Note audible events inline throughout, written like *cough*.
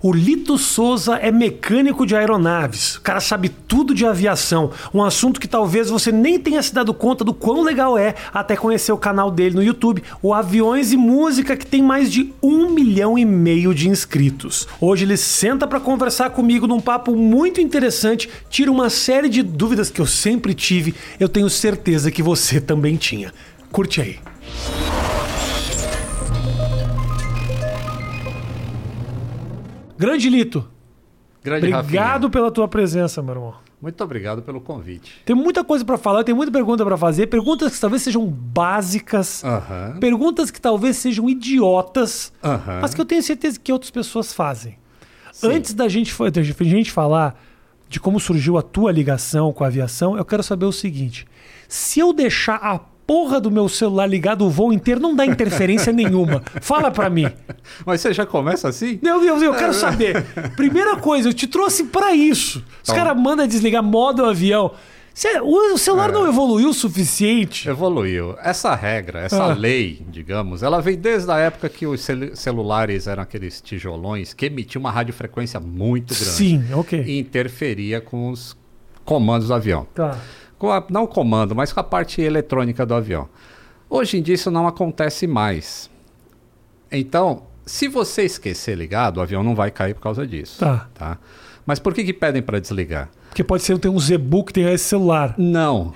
O Lito Souza é mecânico de aeronaves. O cara sabe tudo de aviação. Um assunto que talvez você nem tenha se dado conta do quão legal é até conhecer o canal dele no YouTube, o Aviões e Música, que tem mais de um milhão e meio de inscritos. Hoje ele senta para conversar comigo num papo muito interessante, tira uma série de dúvidas que eu sempre tive. Eu tenho certeza que você também tinha. Curte aí. Grande Lito. Grande Obrigado Rafinha. pela tua presença, meu irmão. Muito obrigado pelo convite. Tem muita coisa pra falar, tem muita pergunta pra fazer, perguntas que talvez sejam básicas, perguntas que talvez sejam idiotas, mas que eu tenho certeza que outras pessoas fazem. Sim. Antes da gente, da gente falar de como surgiu a tua ligação com a aviação, eu quero saber o seguinte: se eu deixar a porra do meu celular ligado o voo inteiro, não dá interferência *laughs* nenhuma. Fala pra mim. *laughs* Mas você já começa assim? Meu Deus, eu quero saber. Primeira coisa, eu te trouxe pra isso. Os caras mandam desligar modo avião. Cê- o celular não evoluiu o suficiente? Evoluiu. Essa regra, essa Ah. lei, digamos, ela vem desde a época que os celu- celulares eram aqueles tijolões que emitiam uma radiofrequência muito grande. Sim, ok. E interferia com os comandos do avião. Tá. Com a- não o comando, mas com a parte eletrônica do avião. Hoje em dia isso não acontece mais. Então, se você esquecer ligado, o avião não vai cair por causa disso. Tá. tá? Mas por que, que pedem para desligar? Porque pode ser que tem um Zebu que tem esse celular. Não.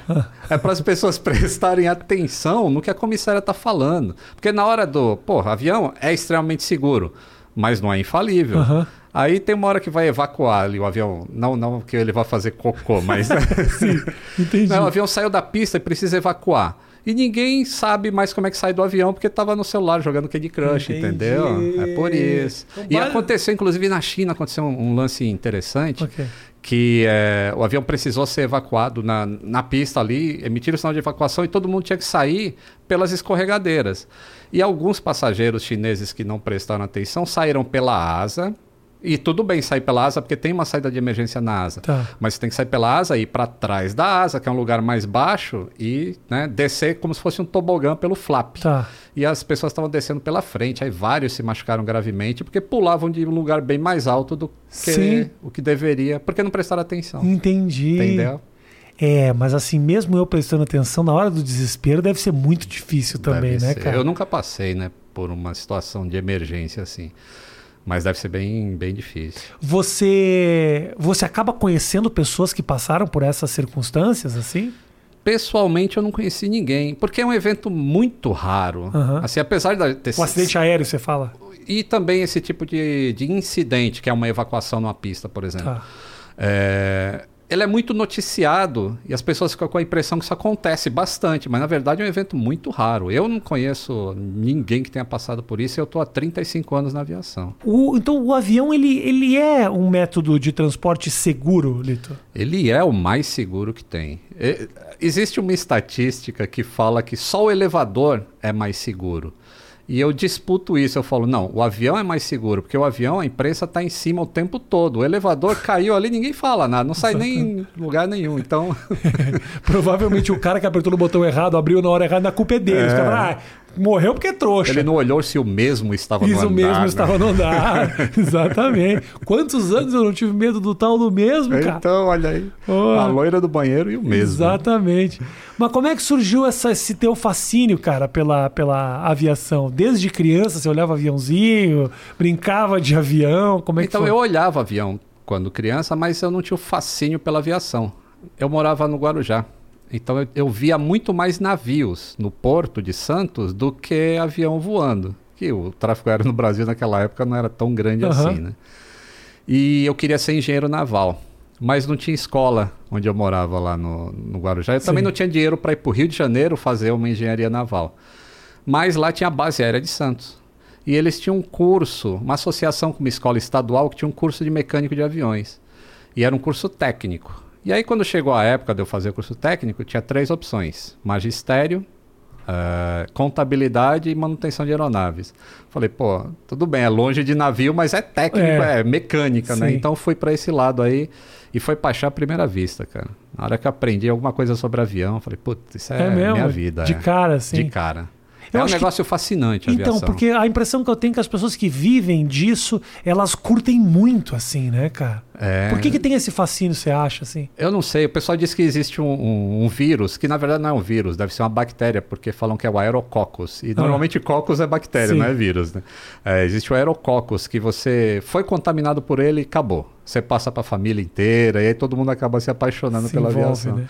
É para as pessoas *laughs* prestarem atenção no que a comissária está falando. Porque na hora do. Porra, avião é extremamente seguro, mas não é infalível. Aham. Aí tem uma hora que vai evacuar ali o avião. Não, não que ele vá fazer cocô, mas. *laughs* Entendi. Não, o avião saiu da pista e precisa evacuar. E ninguém sabe mais como é que sai do avião porque estava no celular jogando Candy Crush, Entendi. entendeu? É por isso. Então, E vai- aconteceu, inclusive na China, aconteceu um, um lance interessante Ok. que é, o avião precisou ser evacuado na, na pista ali, emitiram o sinal de evacuação e todo mundo tinha que sair pelas escorregadeiras. E alguns passageiros chineses que não prestaram atenção saíram pela asa. E tudo bem sair pela asa, porque tem uma saída de emergência na asa. Tá. Mas você tem que sair pela asa e ir para trás da asa, que é um lugar mais baixo, e né, descer como se fosse um tobogã pelo flap. Tá. E as pessoas estavam descendo pela frente, aí vários se machucaram gravemente, porque pulavam de um lugar bem mais alto do que Sim. o que deveria, porque não prestaram atenção. Entendi. Entendeu? É, mas assim, mesmo eu prestando atenção, na hora do desespero deve ser muito difícil também, Deve né, ser. cara? Eu nunca passei, né, por uma situação de emergência assim. Mas deve ser bem, bem difícil. Você você acaba conhecendo pessoas que passaram por essas circunstâncias, assim? Pessoalmente, eu não conheci ninguém, porque é um evento muito raro. Aham. Assim, apesar de ter O acidente aéreo, você fala? E também esse tipo de, de incidente, que é uma evacuação numa pista, por exemplo. Tá. É, ele é muito noticiado e as pessoas ficam com a impressão que isso acontece bastante, mas na verdade é um evento muito raro. Eu não conheço ninguém que tenha passado por isso e eu estou há 35 anos na aviação. O- então o avião ele, ele é um método de transporte seguro, Lito? Ele é o mais seguro que tem. E- existe uma estatística que fala que só o elevador é mais seguro. E eu disputo isso, eu falo, não, o avião é mais seguro, porque o avião, a imprensa está em cima o tempo todo. O elevador caiu ali, ninguém fala nada, não sai nem em lugar nenhum. Então, *laughs* Provavelmente o cara que apertou no botão errado, abriu na hora errada, a culpa é dele. Caras falam, ah, morreu porque é trouxa. ele não olhou se o mesmo estava no Isso andar. mesmo né? estava no andar. *laughs* Exatamente. Quantos anos eu não tive medo do tal do mesmo, cara? Então, olha aí. Oh. A loira do banheiro e o mesmo. Exatamente. Mas como é que surgiu essa, esse teu fascínio, cara, pela, pela aviação? Desde criança você olhava aviãozinho, brincava de avião, como é que Então foi? eu olhava avião quando criança, mas eu não tinha o fascínio pela aviação. Eu morava no Guarujá. Então eu, eu via muito mais navios no porto de Santos do que avião voando. Que o tráfego aéreo no Brasil naquela época não era tão grande Aham. assim, né? E eu queria ser engenheiro naval. Mas não tinha escola onde eu morava lá no, no Guarujá. Eu também não tinha dinheiro para ir para o Rio de Janeiro fazer uma engenharia naval. Mas lá tinha a base aérea de Santos. E eles tinham um curso, uma associação com uma escola estadual que tinha um curso de mecânico de aviões. E era um curso técnico. E aí, quando chegou a época de eu fazer o curso técnico, tinha três opções: magistério, eh, contabilidade e manutenção de aeronaves. Falei, pô, tudo bem, é longe de navio, mas é técnico, É. é, mecânica, né? Sim. Então fui para esse lado aí e foi paixão à primeira vista, cara. Na hora que aprendi alguma coisa sobre avião, falei, putz, isso é, É minha vida. De é. cara, assim. De cara. Eu é um acho que- negócio fascinante a Então, aviação. porque a impressão que eu tenho é que as pessoas que vivem disso, elas curtem muito, assim, né, cara? É. Por que, que tem esse fascínio, você acha, assim? Eu não sei, o pessoal diz que existe um, um- um vírus, que na verdade não é um vírus, deve ser uma bactéria, porque falam que é o aerococcus. E normalmente coccus é bactéria, Ah. Sim. não é vírus, né? É, existe o aerococcus, que você foi contaminado por ele e acabou. Você passa para a família inteira, e aí todo mundo acaba se apaixonando Se pela envolve, aviação. né?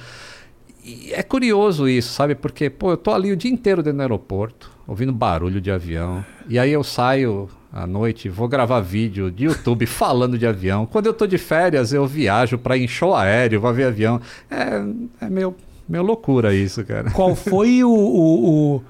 E é curioso isso, sabe? Porque, pô, eu tô ali o dia inteiro dentro do aeroporto, ouvindo barulho de avião. E aí eu saio à noite, vou gravar vídeo de YouTube *laughs* falando de avião. Quando eu tô de férias, eu viajo para em show aéreo, vou ver avião. É, é meio, meio loucura isso, cara. Qual *laughs* foi o, o, o,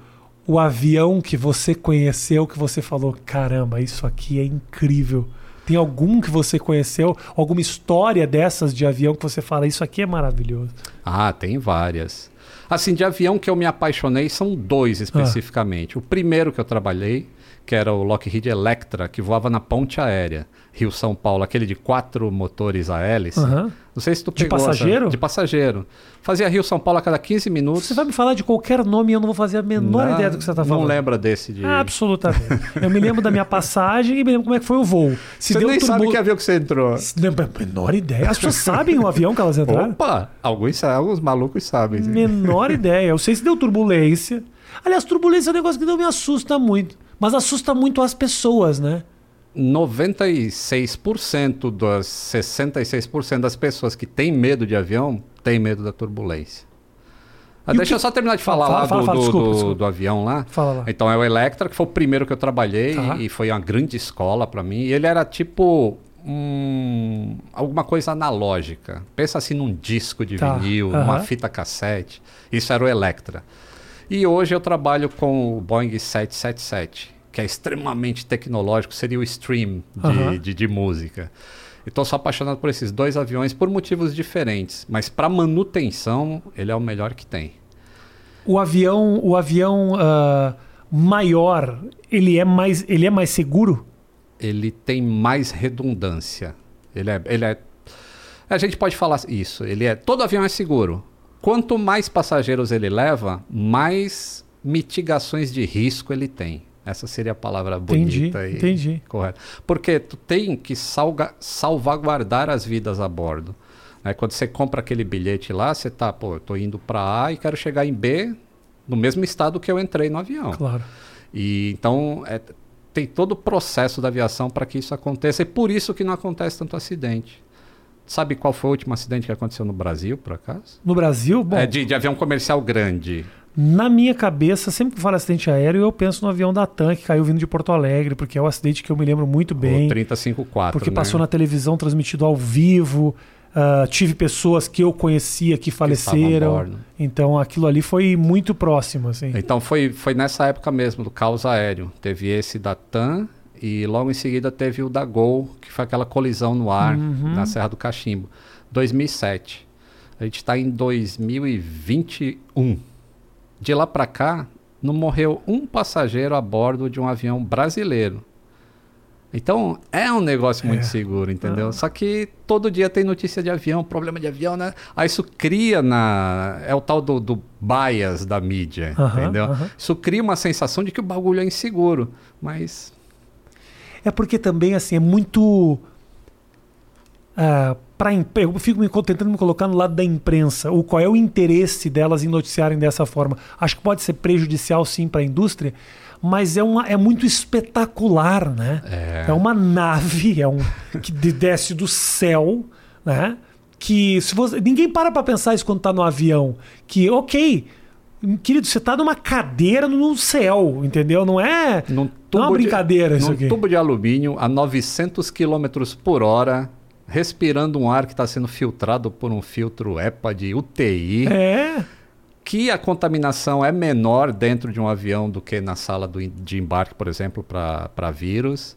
o avião que você conheceu que você falou, caramba, isso aqui é incrível? Tem algum que você conheceu, alguma história dessas de avião que você fala, isso aqui é maravilhoso? Ah, tem várias. Assim, de avião que eu me apaixonei são dois especificamente. O primeiro que eu trabalhei, que era o Lockheed Electra, que voava na ponte aérea, Rio-São Paulo, aquele de quatro motores a hélice. Aham. Não sei se tu De pegou essa- passageiro? De passageiro. Fazia Rio-São Paulo a cada 15 minutos. Você vai me falar de qualquer nome e eu não vou fazer a menor Não- ideia do que você está falando. Não lembra desse de... Absolutamente. Eu me lembro da minha passagem e me lembro como é que foi o voo. Se Você nem sabe turbu- que avião que você entrou. Se Menor ideia. As pessoas sabem o avião que elas entraram? Opa! Alguns, alguns malucos sabem. sim. Menor ideia. Eu sei se deu turbulência. Aliás, turbulência é um negócio que não me assusta muito. Mas assusta muito as pessoas, né? 96% das 66% das pessoas que têm medo de avião têm medo da turbulência. Ah, deixa que- eu só terminar de falar Fala, lá fala, do, fala, do- desculpa, do- desculpa. do avião lá. Fala lá. Então é o Electra, que foi o primeiro que eu trabalhei Tá. e foi uma grande escola para mim. E ele era tipo um, alguma coisa analógica. Pensa assim num disco de Tá, vinil, aham. uma fita cassete. Isso era o Electra. E hoje eu trabalho com o Boeing 777, que é extremamente tecnológico, seria o stream de, Aham. de, de música. Estou só apaixonado por esses dois aviões por motivos diferentes, mas para manutenção ele é o melhor que tem. O avião, o avião ah, maior, ele é mais, ele é mais seguro? ele tem mais redundância. Ele é, ele é. A gente pode falar isso. Ele é. Todo avião é seguro. Quanto mais passageiros ele leva, mais mitigações de risco ele tem. Essa seria a palavra Entendi, bonita e entendi. correta. Porque tu tem que salga, salvaguardar as vidas a bordo. né? Quando você compra aquele bilhete lá, você tá, pô, eu tô indo para A e quero chegar em B no mesmo estado que eu entrei no avião. Claro. E então é, tem todo o processo da aviação para que isso aconteça e por isso que não acontece tanto acidente. Sabe qual foi o último acidente que aconteceu no Brasil, por acaso? No Brasil, bom, é de, de avião comercial grande. Na minha cabeça, sempre que falo acidente aéreo, eu penso no avião da TAM que caiu vindo de Porto Alegre, porque é o acidente que eu me lembro muito bem. O 354. porque né? passou na televisão transmitido ao vivo. ah, tive pessoas que eu conhecia que faleceram. bordo. Então aquilo ali foi muito próximo, assim. Então foi, foi nessa época mesmo do caos aéreo. Teve esse da TAM e logo em seguida teve o da Gol, que foi aquela colisão no ar Uhum. na Serra do Cachimbo. 2007. A gente está em 2021. De lá para cá, não morreu um passageiro a bordo de um avião brasileiro. Então é um negócio muito É. seguro, entendeu? Ah. Só que todo dia tem notícia de avião, problema de avião, né? Aí isso cria na. É o tal do, do bias da mídia, Aham, entendeu? aham. Isso cria uma sensação de que o bagulho é inseguro. Mas. É porque também, assim, é muito. Ah, pra imp- eu fico me, tentando me colocar no lado da imprensa. O qual é o interesse delas em noticiarem dessa forma? Acho que pode ser prejudicial, sim, para a indústria, mas é, uma, é muito espetacular, né? É. É uma nave é um, que de- desce do céu, né? Que se você, ninguém para para pensar isso quando tá no avião. Que, ok, querido, você tá numa cadeira no céu, entendeu? Não é, Num não é uma de- brincadeira isso num aqui. tubo de alumínio a 900 km por hora, respirando um ar que está sendo filtrado por um filtro EPA de UTI, É. que a contaminação é menor dentro de um avião do que na sala do, de embarque, por exemplo, para vírus.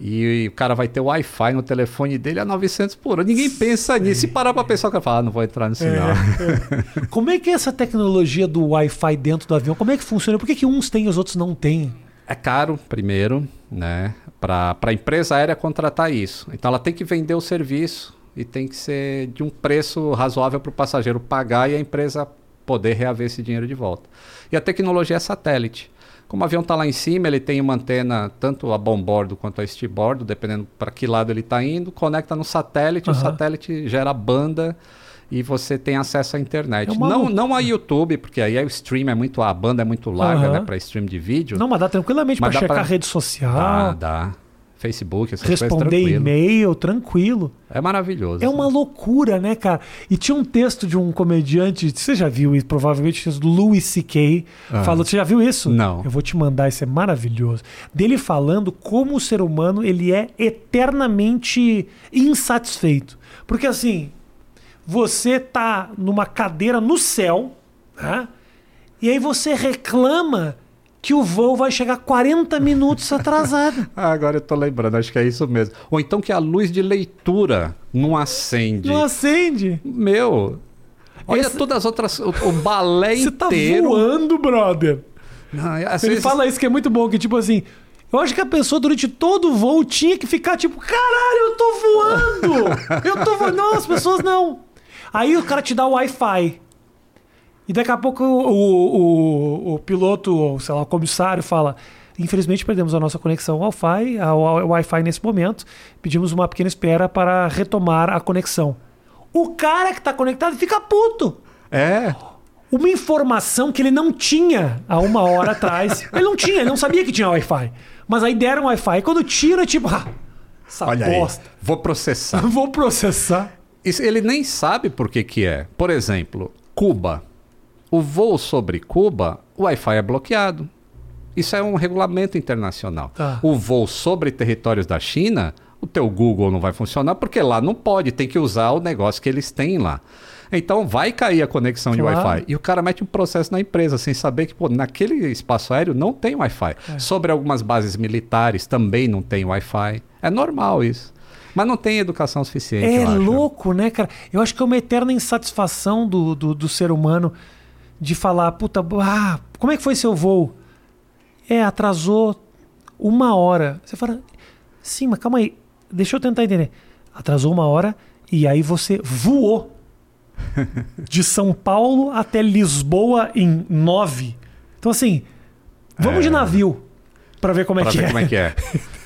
E, o cara vai ter Wi-Fi no telefone dele a 900 por hora. Ninguém pensa nisso. Se parar para pensar, o cara fala, ah, não vou entrar nisso não. Como é que é essa tecnologia do Wi-Fi dentro do avião? Como é que funciona? Por que, que uns têm e os outros não têm? É caro, primeiro, né? Para a empresa aérea contratar isso. Então ela tem que vender o serviço e tem que ser de um preço razoável para o passageiro pagar e a empresa poder reaver esse dinheiro de volta. E a tecnologia é satélite. Como o avião está lá em cima, ele tem uma antena tanto a bombordo quanto a estebordo, dependendo para que lado ele está indo, conecta no satélite, Aham. o satélite gera banda e você tem acesso à internet. É uma não, não a YouTube, porque aí o stream é muito, a banda é muito larga, Aham. né, para stream de vídeo. Não, mas dá tranquilamente dá checar pra- rede social, Dá, dá. Facebook, essas responder e-mail, tranquilo. É maravilhoso. É uma loucura, né, cara? E tinha um texto de um comediante, você já viu isso, provavelmente, do Louis C.K. Ah. Falou, você já viu isso? Não. Eu vou te mandar, isso é maravilhoso. Dele falando como o ser humano, ele é eternamente insatisfeito. Porque assim, você tá numa cadeira no céu, né? E aí você reclama que o voo vai chegar 40 minutos *laughs* atrasado. Ah, agora eu tô lembrando, acho que é isso mesmo. Ou então que a luz de leitura não acende. Não acende. Meu, olha Essa- todas as outras, o, o balé Você tá inteiro. voando, brother. Não, Ele fala isso que é muito bom, que tipo assim, eu acho que a pessoa durante todo o voo tinha que ficar tipo, caralho, eu tô voando! *laughs* Eu tô voando. Não, as pessoas não. Aí o cara te dá o Wi-Fi. E daqui a pouco o, o, o piloto, ou sei lá, o comissário fala: Infelizmente perdemos a nossa conexão Wi-Fi, ao Wi-Fi nesse momento. Pedimos uma pequena espera para retomar a conexão. O cara que tá conectado fica puto É, uma informação que ele não tinha há uma hora atrás. *laughs* Ele não tinha, ele não sabia que tinha Wi-Fi. Mas aí deram Wi-Fi. E quando tira, é tipo, *laughs* ah, essa olha aí. bosta. Vou processar. *laughs* Vou processar. Ele nem sabe por que que é. Por exemplo, Cuba. O voo sobre Cuba, o Wi-Fi é bloqueado. Isso é um regulamento internacional. Tá. O voo sobre territórios da China, o teu Google não vai funcionar porque lá não pode, tem que usar o negócio que eles têm lá. Então vai cair a conexão de Claro. Wi-Fi. E o cara mete um processo na empresa sem saber que pô, naquele espaço aéreo não tem Wi-Fi. É. Sobre algumas bases militares também não tem Wi-Fi. É normal isso. Mas não tem educação suficiente. É louco, né, cara? Eu acho que é uma eterna insatisfação do, do, do ser humano de falar, puta, ah, como é que foi seu voo? É, atrasou uma hora. Você fala, sim, mas calma aí, deixa eu tentar entender. Atrasou uma hora e aí você voou *laughs* de São Paulo até Lisboa em nove. Então, assim, vamos É. de navio pra ver como é Pra que ver é. como é que é. *laughs*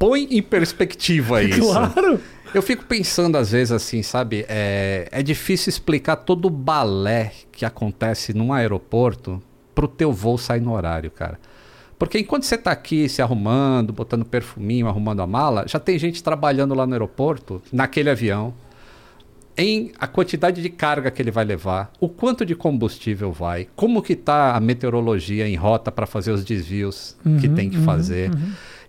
Põe em perspectiva *laughs* isso. Claro. Eu fico pensando às vezes assim, sabe? É, é difícil explicar todo o balé que acontece num aeroporto pro teu voo sair no horário, cara. Porque enquanto você tá aqui se arrumando, botando perfuminho, arrumando a mala, já tem gente trabalhando lá no aeroporto, naquele avião, em a quantidade de carga que ele vai levar, o quanto de combustível vai, como que tá a meteorologia em rota para fazer os desvios que Uhum, tem que uhum, fazer.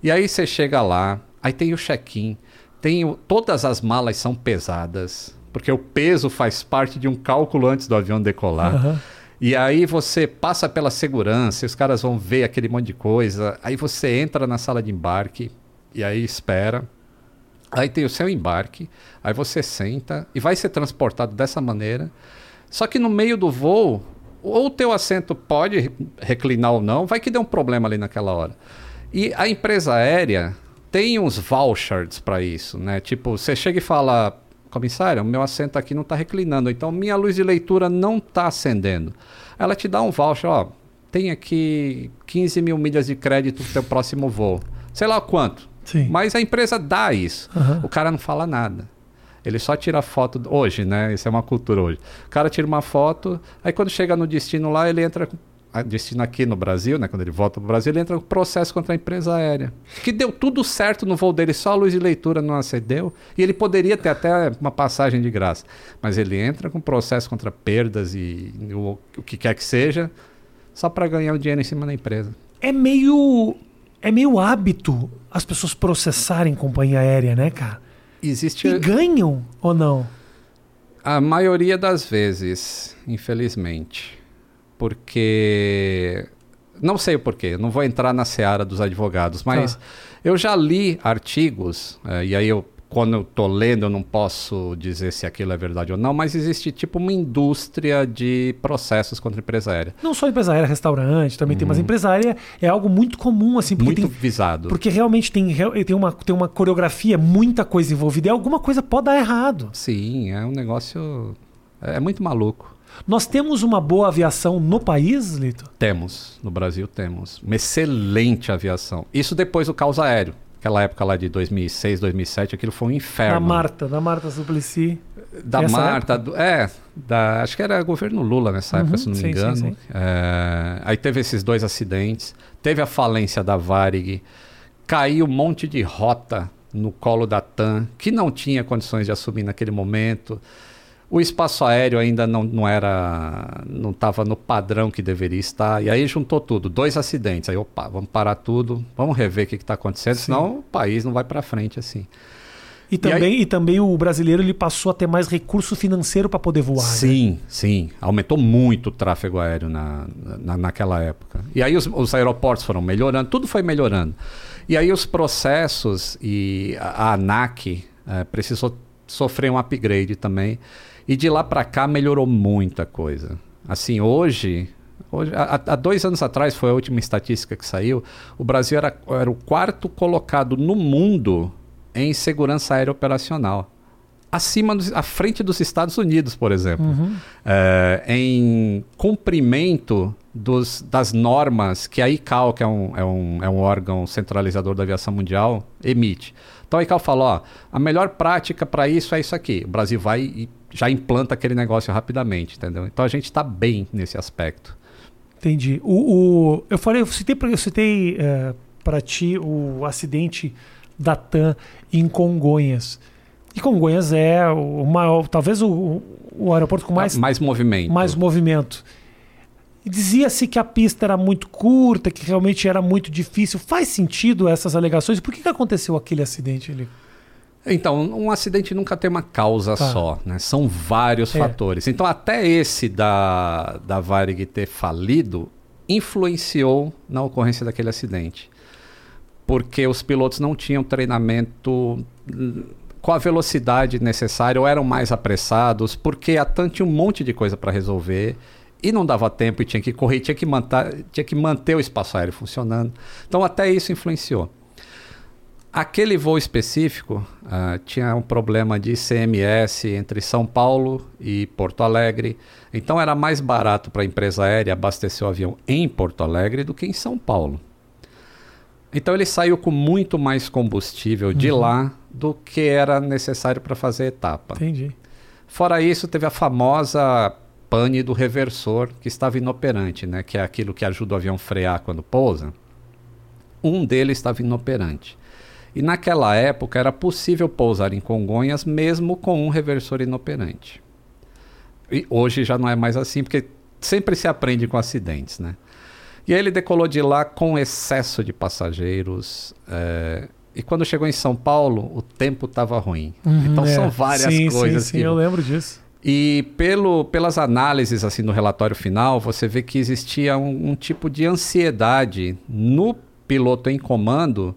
E aí você chega lá, aí tem o check-in, tem o- todas as malas são pesadas, porque o peso faz parte de um cálculo antes do avião decolar. Aham. E aí você passa pela segurança, os caras vão ver aquele monte de coisa. Aí você entra na sala de embarque e aí espera. Aí tem o seu embarque, aí você senta e vai ser transportado dessa maneira. Só que no meio do voo, ou o teu assento pode re- reclinar ou não, vai que dê um problema ali naquela hora. E a empresa aérea tem uns vouchers para isso, né? Tipo, você chega e fala, comissário, o meu assento aqui não está reclinando, então minha luz de leitura não está acendendo. Ela te dá um voucher, ó, tem aqui 15 mil milhas de crédito pro teu próximo voo. Sei lá quanto. Sim. Mas a empresa dá isso. Aham. O cara não fala nada. Ele só tira foto hoje, né? Isso é uma cultura hoje. O cara tira uma foto, aí quando chega no destino lá, ele entra destino aqui no Brasil, né? Quando ele volta pro Brasil, ele entra com processo contra a empresa aérea. Que deu tudo certo no voo dele, só a luz de leitura não acendeu. E ele poderia ter até uma passagem de graça. Mas ele entra com processo contra perdas e o, o que quer que seja, só para ganhar o dinheiro em cima da empresa. É meio. É meio hábito as pessoas processarem companhia aérea, né, cara? Existe. E ganham ou não? A maioria das vezes, infelizmente. Porque. Não sei o porquê, não vou entrar na seara dos advogados, mas Tá. eu já li artigos, eh, e aí eu, quando eu tô lendo, eu não posso dizer se aquilo é verdade ou não, mas existe tipo uma indústria de processos contra a empresa aérea. Não só empresa aérea, restaurante, também tem, mas empresa aérea é algo muito comum, assim, porque, Muito tem, visado. porque realmente tem, tem, uma, tem uma coreografia, muita coisa envolvida, e alguma coisa pode dar errado. Sim, é um negócio. É muito maluco. Nós temos uma boa aviação no país, Lito? Temos, no Brasil temos. Uma excelente aviação. Isso depois do caos aéreo. Aquela época lá de 2006, 2007, aquilo foi um inferno. Da Marta, da Marta Suplicy. Da Essa Marta, do- é, da, acho que era governo Lula nessa época, Uhum, se não me sim, sim, engano. sim. É, aí teve esses dois acidentes, teve a falência da Varig, caiu um monte de rota no colo da TAM, que não tinha condições de assumir naquele momento. O espaço aéreo ainda não, não era, não estava no padrão que deveria estar. E aí juntou tudo, dois acidentes. Aí, opa, vamos parar tudo, vamos rever o que está acontecendo, Sim. senão o país não vai para frente assim. E também, e, também o brasileiro ele passou a ter mais recurso financeiro para poder voar. né? Sim, sim. Aumentou muito o tráfego aéreo na, na, naquela época. E aí os, os aeroportos foram melhorando, tudo foi melhorando. E aí os processos e a, a ANAC eh, precisou sofrer um upgrade também. E de lá para cá melhorou muita coisa. Assim, hoje, hoje há, dois anos atrás foi a última estatística que saiu, o Brasil era, era o quarto colocado no mundo em segurança aérea operacional acima dos, à frente dos Estados Unidos, por exemplo, Uhum. É, em cumprimento dos, das normas que a ICAO, que é um, é, um, é um órgão centralizador da aviação mundial, emite. Então a ICAO fala, ó, a melhor prática para isso é isso aqui. O Brasil vai e já implanta aquele negócio rapidamente, entendeu? Então a gente está bem nesse aspecto. Entendi. O, o- eu falei, eu citei, eu citei para ti o acidente da TAM em Congonhas. E Congonhas é o maior, talvez o, o aeroporto com mais, mais movimento. mais movimento. Dizia-se que a pista era muito curta, que realmente era muito difícil. Faz sentido essas alegações? Por que, que aconteceu aquele acidente ali? Então, um acidente nunca tem uma causa Tá. só, né? São vários É. fatores. Então, até esse da, da Varig ter falido influenciou na ocorrência daquele acidente. Porque os pilotos não tinham treinamento hum, com a velocidade necessária ou eram mais apressados, porque a TAM tinha um monte de coisa para resolver e não dava tempo e tinha que correr, tinha que, manter, tinha que manter o espaço aéreo funcionando. Então, até isso influenciou. Aquele voo específico ah, tinha um problema de ICMS entre São Paulo e Porto Alegre. Então era mais barato para a empresa aérea abastecer o avião em Porto Alegre do que em São Paulo. Então ele saiu com muito mais combustível de lá do que era necessário para fazer a etapa. Entendi. Fora isso, teve a famosa pane do reversor que estava inoperante, né? que é aquilo que ajuda o avião a frear quando pousa. Um deles estava inoperante. E naquela época era possível pousar em Congonhas mesmo com um reversor inoperante. E hoje já não é mais assim, porque sempre se aprende com acidentes, né? E aí ele decolou de lá com excesso de passageiros. eh, e quando chegou em São Paulo, o tempo estava ruim. então É, são várias sim, coisas Sim, sim, que eu lembro disso. e pelo, pelas análises assim no relatório final, você vê que existia um, um tipo de ansiedade no piloto em comando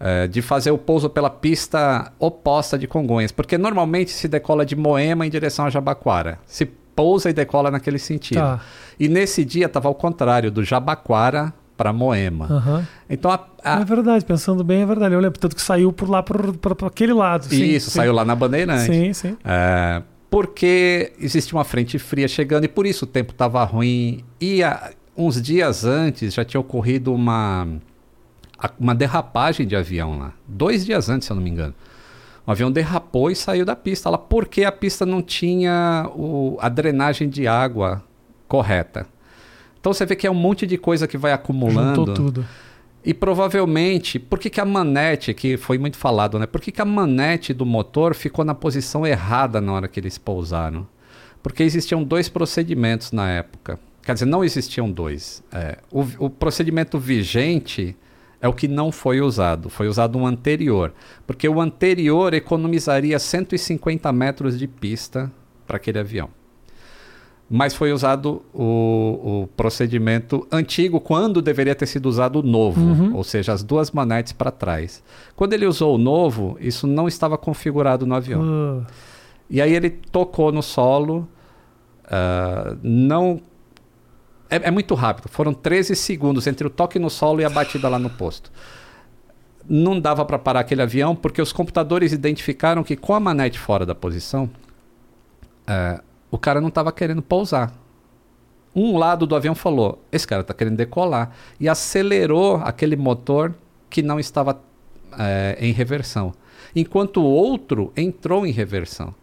eh, de fazer o pouso pela pista oposta de Congonhas, porque normalmente se decola de Moema em direção a Jabaquara. Se pousa e decola naquele sentido. Tá. E nesse dia estava ao contrário, do Jabaquara para Moema. Aham. Então a- a- É verdade, pensando bem, é verdade. Eu lembro tanto que saiu por lá, por aquele lado. Sim, isso sim. saiu lá na Bandeirante. Sim, sim. É, porque existe uma frente fria chegando e por isso o tempo estava ruim. E ah, uns dias antes já tinha ocorrido uma, a- uma derrapagem de avião lá. Dois dias antes, se eu não me engano. O avião derrapou e saiu da pista lá porque a pista não tinha o- a drenagem de água correta. Então você vê que é um monte de coisa que vai acumulando. Juntou tudo. E provavelmente, por que, que a manete, que foi muito falado, né? Por que, que a manete do motor ficou na posição errada na hora que eles pousaram? Porque existiam dois procedimentos na época. Quer dizer, não existiam dois. É, o, o procedimento vigente é o que não foi usado. Foi usado um anterior. Porque o anterior economizaria 150 metros de pista para aquele avião. Mas foi usado o, o procedimento antigo quando deveria ter sido usado o novo, Uhum. ou seja, as duas manetes para trás. Quando ele usou o novo, isso não estava configurado no avião. Ah, E aí ele tocou no solo, ah, não. É, é muito rápido, foram 13 segundos entre o toque no solo e a batida lá no posto. Não dava para parar aquele avião porque os computadores identificaram que com a manete fora da posição, ah, o cara não estava querendo pousar. Um lado do avião falou: esse cara está querendo decolar. E acelerou aquele motor que não estava é, em reversão. Enquanto o outro entrou em reversão.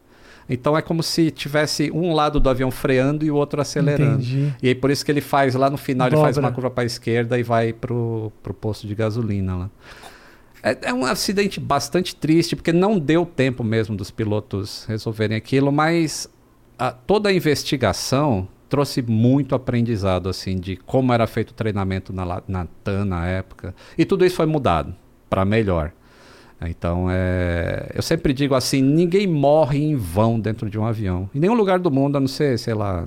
Então é como se tivesse um lado do avião freando e o outro acelerando. Entendi. E aí por isso que ele faz lá no final, ele faz Dobra. uma curva para a esquerda e vai pro, pro posto de gasolina lá. É, é um acidente bastante triste, porque não deu tempo mesmo dos pilotos resolverem aquilo, mas a- toda a investigação trouxe muito aprendizado, assim, de como era feito o treinamento na, na TAN na época. E tudo isso foi mudado para melhor. Então, é, eu sempre digo assim, ninguém morre em vão dentro de um avião. Em nenhum lugar do mundo, a não ser, sei lá,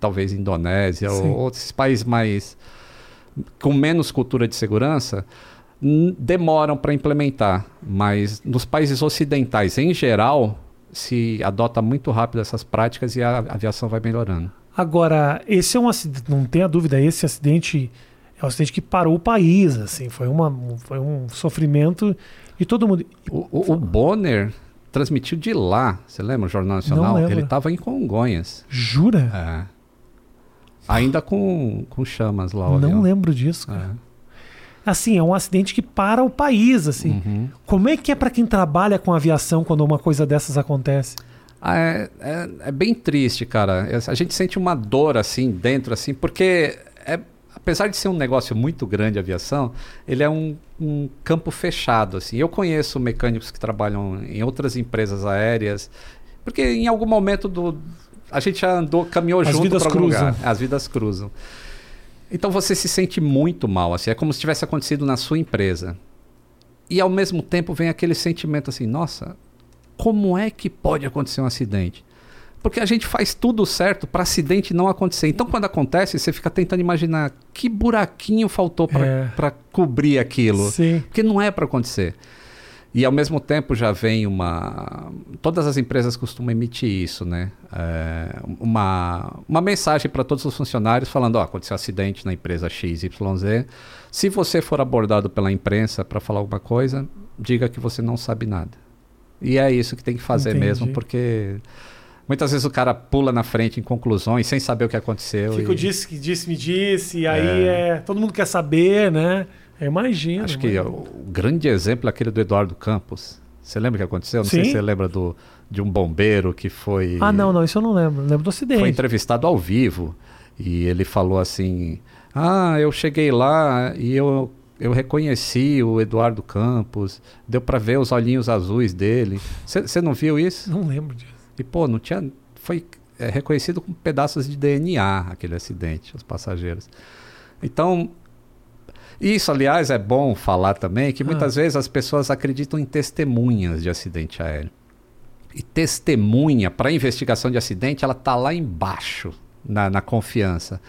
talvez Indonésia Sim. ou outros países mais com menos cultura de segurança, demoram para implementar. Mas nos países ocidentais, em geral, se adota muito rápido essas práticas e a aviação vai melhorando. Agora, esse é um acidente, não tenha dúvida, esse acidente é um acidente que parou o país, assim, foi, uma, foi um sofrimento de todo mundo. O, o- o Bonner transmitiu de lá, você lembra o Jornal Nacional? Ele estava em Congonhas. Jura? É. Ainda com, com chamas lá. não avião. lembro disso, cara. É. Assim, é um acidente que para o país, assim. Uhum. Como é que é para quem trabalha com aviação quando uma coisa dessas acontece? Ah, É, é, é bem triste, cara. É, A gente sente uma dor assim dentro, assim, porque é- apesar de ser um negócio muito grande a aviação, ele é um, um campo fechado, assim. Eu conheço mecânicos que trabalham em outras empresas aéreas, porque em algum momento do a gente já andou, caminhou As junto para algum cruzam. lugar. As vidas cruzam. Então você se sente muito mal, assim. É como se tivesse acontecido na sua empresa. E ao mesmo tempo vem aquele sentimento assim, nossa, como é que pode acontecer um acidente? Porque a gente faz tudo certo para acidente não acontecer. Então, quando acontece, você fica tentando imaginar que buraquinho faltou É. para cobrir aquilo. Sim. Porque não é para acontecer. E ao mesmo tempo já vem uma. Todas as empresas costumam emitir isso, né? É, uma, uma mensagem para todos os funcionários falando: ó, aconteceu um acidente na empresa XYZ. Se você for abordado pela imprensa para falar alguma coisa, diga que você não sabe nada. E é isso que tem que fazer Entendi. mesmo, porque muitas vezes o cara pula na frente em conclusões sem saber o que aconteceu. Fica o e- disse que disse, me disse, e aí é. todo mundo quer saber, né? Eu imagino. Acho que o grande exemplo é aquele do Eduardo Campos. Você lembra o que aconteceu? Não sei Sim. se você lembra do, de um bombeiro que foi, Ah, não, não, isso eu não lembro. Eu lembro do acidente. foi entrevistado ao vivo e ele falou assim: Ah, eu cheguei lá e eu, eu reconheci o Eduardo Campos, deu para ver os olhinhos azuis dele. Você não viu isso? Não lembro disso. E pô, não tinha. Foi é, reconhecido com pedaços de DNA aquele acidente, os passageiros. Então, isso, aliás, é bom falar também que Ah. muitas vezes as pessoas acreditam em testemunhas de acidente aéreo. E testemunha para investigação de acidente, ela tá lá embaixo na, na confiança.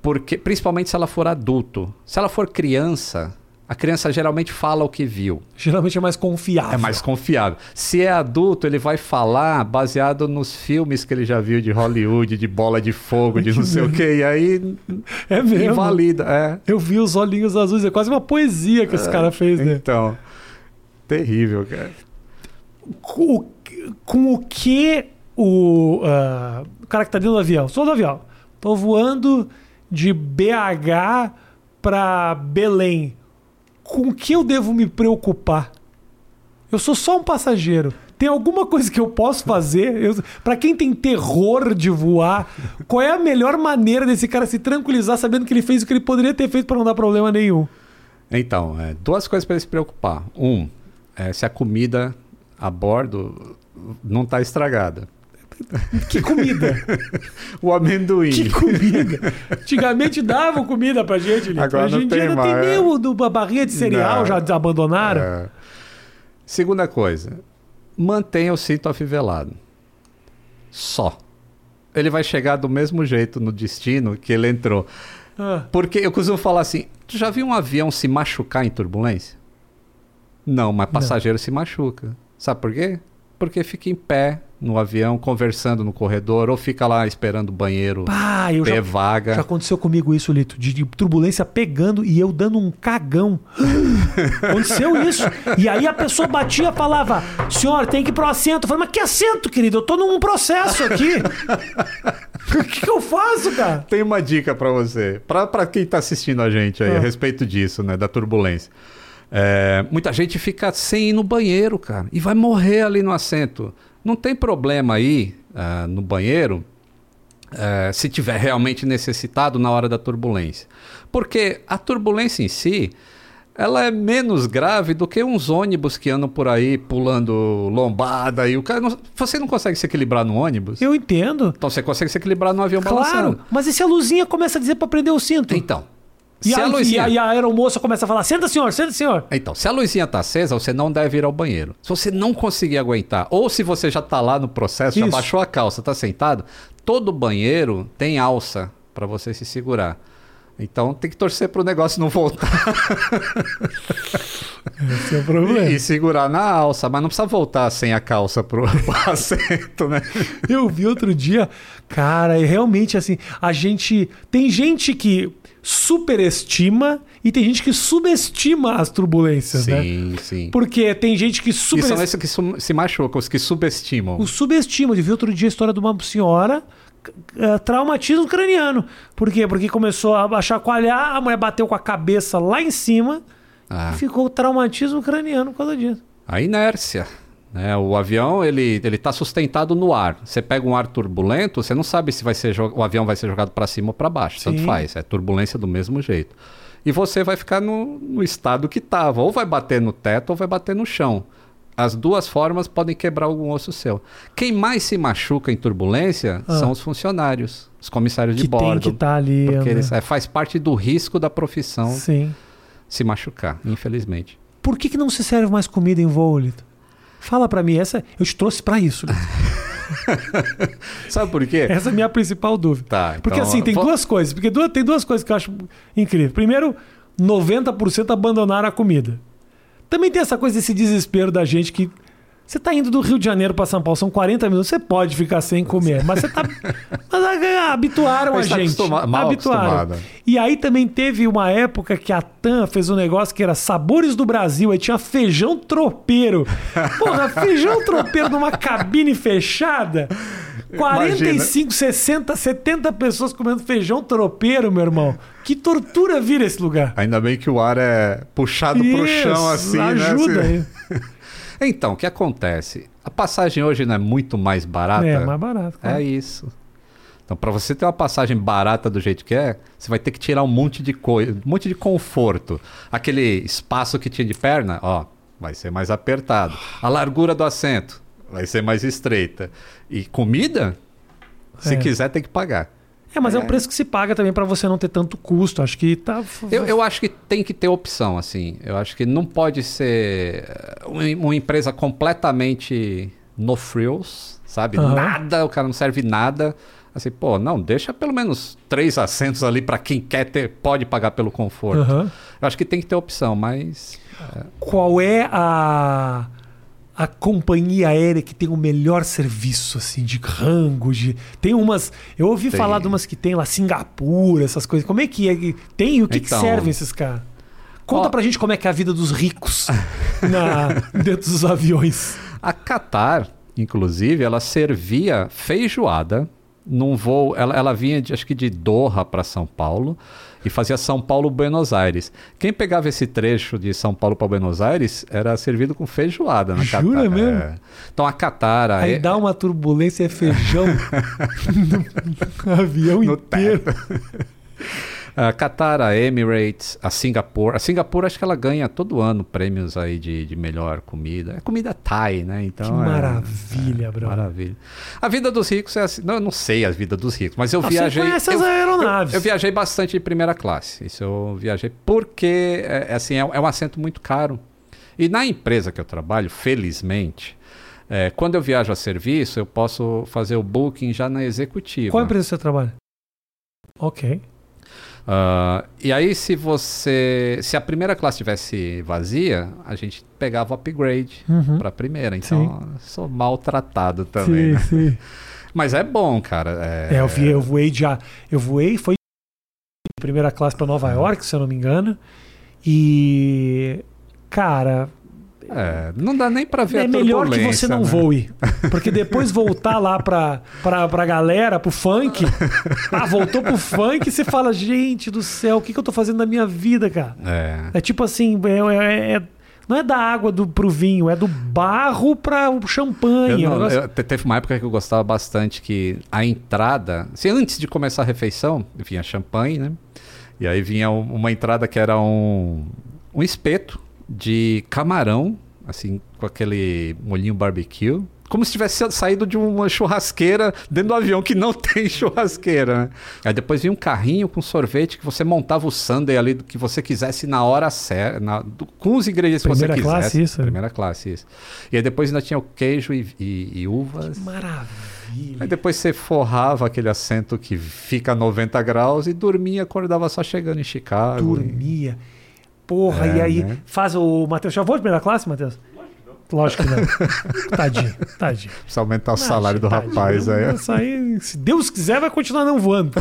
Porque, principalmente se ela for adulto. Se ela for criança, a criança geralmente fala o que viu. Geralmente é mais confiável. É mais confiável. Se é adulto, ele vai falar baseado nos filmes que ele já viu de Hollywood, de bola de fogo, de não sei o quê. E aí *laughs* É mesmo. invalida. É. Eu vi os olhinhos azuis, é quase uma poesia que esse cara fez, né? Então, terrível, cara. Com o, com o que o, ah, o cara que tá dentro do avião, sou do avião, tô voando de BH pra Belém. Com o que eu devo me preocupar? Eu sou só um passageiro. Tem alguma coisa que eu posso fazer? Para quem tem terror de voar, qual é a melhor maneira desse cara se tranquilizar sabendo que ele fez o que ele poderia ter feito para não dar problema nenhum? Então, é, duas coisas para se preocupar. Um, é, se a comida a bordo não está estragada. *laughs* Que comida? *laughs* O amendoim. Que comida? *laughs* Antigamente davam comida pra gente, Lito. Agora Hoje não em dia não tem mais, nem o do a barrinha de cereal, Não. já abandonaram. É. Segunda coisa, mantenha o cinto afivelado. Só. Ele vai chegar do mesmo jeito no destino que ele entrou. Ah, Porque eu costumo falar assim: tu já viu um avião se machucar em turbulência? Não, mas passageiro se machuca. Sabe por quê? Porque fica em pé no avião conversando no corredor ou fica lá esperando o banheiro Pá, ter já, vaga. já aconteceu comigo isso, Lito, de, de turbulência pegando e eu dando um cagão. *laughs* aconteceu isso. E aí a pessoa batia e falava: senhor, tem que ir pro assento. Eu falei, mas que assento, querido? Eu tô num processo aqui. *laughs* O que, que eu faço, cara? Tem uma dica pra você, pra pra quem tá assistindo a gente aí, Ah. a respeito disso, né, da turbulência. É, muita gente fica sem ir no banheiro, cara, e vai morrer ali no assento. Não tem problema aí ah, no banheiro eh, se tiver realmente necessitado na hora da turbulência. Porque a turbulência em si, ela é menos grave do que uns ônibus que andam por aí pulando lombada e o cara não- você não consegue se equilibrar no ônibus. Eu entendo. Então você consegue se equilibrar no avião Claro, balançando. mas e se a luzinha começa a dizer pra prender o cinto? Então, e, se a, a luzinha... e, a, e aeromoça começa a falar: senta, senhor, senta, senhor. Então, se a luzinha tá acesa, você não deve ir ao banheiro. Se você não conseguir aguentar, ou se você já tá lá no processo, já Isso. baixou a calça, tá sentado, todo banheiro tem alça para você se segurar. Então tem que torcer pro negócio não voltar *laughs* Esse é o e, e segurar na alça, mas não precisa voltar sem a calça pro, *laughs* pro assento, né? Eu vi outro dia, cara, e realmente assim, a gente. Tem gente que superestima e tem gente que subestima as turbulências, né? Sim, sim. Porque tem gente que E são esses que su- se machucam, os que subestimam. O subestima. Eu vi outro dia a história de uma senhora. eh, traumatismo craniano. Por quê? Porque começou a chacoalhar, a mulher bateu com a cabeça lá em cima Ah. e ficou traumatismo craniano por causa disso. A inércia. Né? O avião ele ele está sustentado no ar. Você pega um ar turbulento, você não sabe se vai ser o avião vai ser jogado para cima ou para baixo. Tanto Sim. faz. É turbulência do mesmo jeito. E você vai ficar no, no estado que estava. Ou vai bater no teto ou vai bater no chão. As duas formas podem quebrar algum osso seu. Quem mais se machuca em turbulência Ah. são os funcionários, os comissários de que tem bordo. que estar ali. Porque eles, é, faz parte do risco da profissão Sim. se machucar, infelizmente. Por que, que não se serve mais comida em voo, Lito? Fala pra mim, essa eu te trouxe pra isso. *laughs* Sabe por quê? Essa é a minha principal dúvida. Tá, Porque então, assim, tem vou- duas coisas. Porque duas- tem duas coisas que eu acho incrível. Primeiro, 90% abandonaram a comida. Também tem essa coisa desse desespero da gente que. Você tá indo do Rio de Janeiro para São Paulo, são 40 minutos, você pode ficar sem comer, mas você tá. *laughs* mas ah, habituaram a tá gente. acostuma- mal habituaram. acostumada. E aí também teve uma época que a TAM fez um negócio que era Sabores do Brasil, aí tinha feijão tropeiro. Porra, *laughs* feijão tropeiro numa cabine fechada. 45, 60, 70 pessoas comendo feijão tropeiro, meu irmão. Que tortura vira esse lugar. Ainda bem que o ar é puxado pro Isso, chão assim, ajuda né? aí. *laughs* Então, o que acontece? A passagem hoje não é muito mais barata? É, mais barato. É claro. isso. Então, para você ter uma passagem barata do jeito que é, você vai ter que tirar um monte de coisa, um monte de conforto. Aquele espaço que tinha de perna, ó, vai ser mais apertado. A largura do assento vai ser mais estreita. E comida, se É. quiser, tem que pagar. É, mas é. É. um preço que se paga também pra você não ter tanto custo. Acho que tá. Eu, eu acho que tem que ter opção, assim. Eu acho que não pode ser eh, uma, empresa completamente no frills, sabe? Aham. Nada, o cara não serve nada. Assim, pô, não, deixa pelo menos três assentos ali para quem quer ter, pode pagar pelo conforto. Aham. Eu acho que tem que ter opção, mas Qual é a. A companhia aérea que tem o melhor serviço, assim, de rango, de... Tem umas... Eu ouvi Tem. falar de umas que tem lá, Singapura, essas coisas. Como é que é? que- Tem? O que, que Então. servem esses caras? Conta Ó. pra gente como é que é a vida dos ricos *laughs* na... dentro dos aviões. a Qatar, inclusive, ela servia feijoada num voo. Ela, ela vinha, de, acho que de Doha para São Paulo e fazia São Paulo-Buenos Aires. Quem pegava esse trecho de São Paulo para Buenos Aires era servido com feijoada na Jura Qatar. mesmo? É. Então a Qatar. a- Aí dá uma turbulência, é feijão *laughs* *laughs* no avião no inteiro. A Qatar, a Emirates, a Singapura. A Singapura acho que ela ganha todo ano prêmios aí de, de melhor comida. É comida Thai, né? Então, Que é- maravilha, é, bro. Maravilha. A vida dos ricos é assim. Não, eu não sei a vida dos ricos, mas eu viajei. Você conhece as eu, aeronaves. eu viajei bastante de primeira classe. Isso eu viajei porque é, é assim, é, é um assento muito caro. E na empresa que eu trabalho, felizmente, é, quando eu viajo a serviço, eu posso fazer o booking já na executiva. Qual empresa você trabalha? Ok. Ah, e aí, se você. Se a primeira classe tivesse vazia, a gente pegava o upgrade Uhum. pra primeira. Então, sou maltratado também. sim, né? sim. *laughs* Mas é bom, cara. É, É, eu, vi, eu voei já. Eu voei, foi de primeira classe pra Nova York, se eu não me engano. E. Cara, é, não dá nem pra ver é a melhor que você não né? voe. Porque depois voltar lá pra, pra, pra galera, pro funk. Ah, voltou pro funk e você fala, gente do céu, o que, que eu tô fazendo na minha vida, cara? É. É tipo assim, é, é- é- não é da água do, pro vinho, é do barro pra o champanhe. Eu é não- negócio- eu- te- teve uma época que eu gostava bastante que a entrada, assim, antes de começar a refeição, vinha champanhe, né? E aí vinha um- uma entrada que era um, um espeto de camarão, assim, com aquele molhinho barbecue. Como se tivesse saído de uma churrasqueira dentro do avião que não *laughs* tem churrasqueira, né? Aí depois vinha um carrinho com sorvete que você montava o sundae ali do que você quisesse na hora certa, com os ingredientes que Primeira você quisesse. classe, isso? Primeira classe, isso. E aí depois ainda tinha o queijo e, e- e uvas. Maravilha. Aí depois você forrava aquele assento que fica a 90 graus e dormia, acordava só chegando em Chicago. Dormia. Porra, É, e aí né? faz o Matheus. Já vou de primeira classe, Matheus? Lógico que não. *laughs* tadinho, tadinho. Precisa aumentar o salário do Tadinho. rapaz aí. Isso aí, se Deus quiser, vai continuar não voando.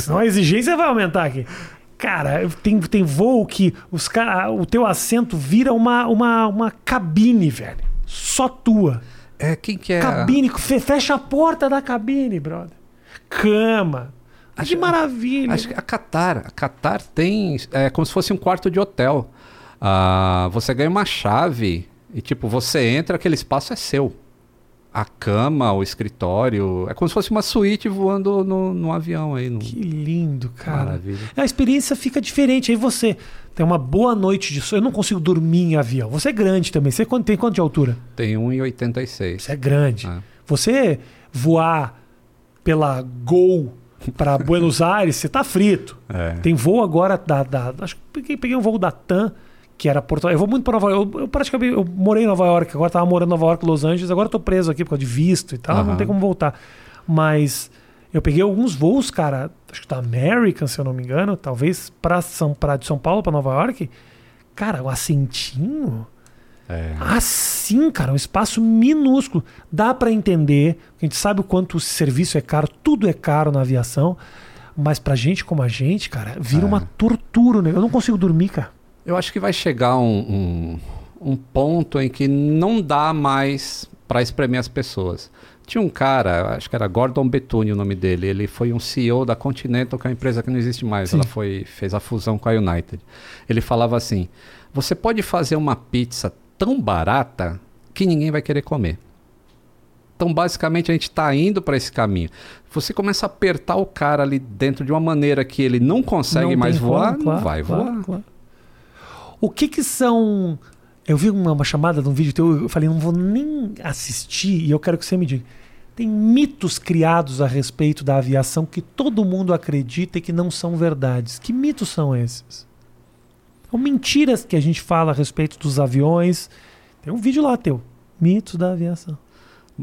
Senão a exigência vai aumentar aqui. Cara, tem, tem voo que os cara, o teu assento vira uma, uma, uma cabine, velho. Só tua. É, quem que é? Cabine, fe- fecha a porta da cabine, brother. Cama. Acho- que maravilha. Acho que a Qatar, a Qatar tem é como se fosse um quarto de hotel. Ah, você ganha uma chave e tipo você entra, aquele espaço é seu. A cama, o escritório, é como se fosse uma suíte voando no, no avião aí. No... Que lindo, cara. Maravilha. A experiência fica diferente. Aí você tem uma boa noite de sono. Eu não consigo dormir em avião. Você é grande também. Você tem quanto de altura? Tem 1,86. Você é grande. Ah. Você voar pela Gol para Buenos Aires, você tá frito. É. Tem voo agora da. da- acho que peguei, peguei um voo da TAM, que era Porto Eu vou muito para Nova York. Eu, eu praticamente eu morei em Nova York, agora tava morando em Nova York, Los Angeles, agora tô preso aqui por causa de visto e tal, não Aham. tem como voltar. Mas eu peguei alguns voos, cara, acho que da American, se eu não me engano, talvez para São pra, de São Paulo para Nova York. Cara, o assentinho. É. Assim, cara, um espaço minúsculo. Dá para entender, a gente sabe o quanto o serviço é caro, tudo é caro na aviação, mas pra gente como a gente, cara, vira É. uma tortura, né? Eu não consigo dormir, cara. Eu acho que vai chegar um, um, um ponto em que não dá mais para espremer as pessoas. Tinha um cara, acho que era Gordon Betune o nome dele, ele foi um CEO da Continental, que é uma empresa que não existe mais, Sim. ela foi, fez a fusão com a United. Ele falava assim, você pode fazer uma pizza tão barata que ninguém vai querer comer. Então, basicamente, a gente está indo para esse caminho. Você começa a apertar o cara ali dentro de uma maneira que ele não consegue Não mais voar, como, não claro, vai claro, voar. claro. O que que são... Eu vi uma, uma chamada de um vídeo teu, eu falei, não vou nem assistir e eu quero que você me diga. Tem mitos criados a respeito da aviação que todo mundo acredita e que não são verdades. Que mitos são esses? São mentiras que a gente fala a respeito dos aviões. Tem um vídeo lá teu. Mitos da aviação.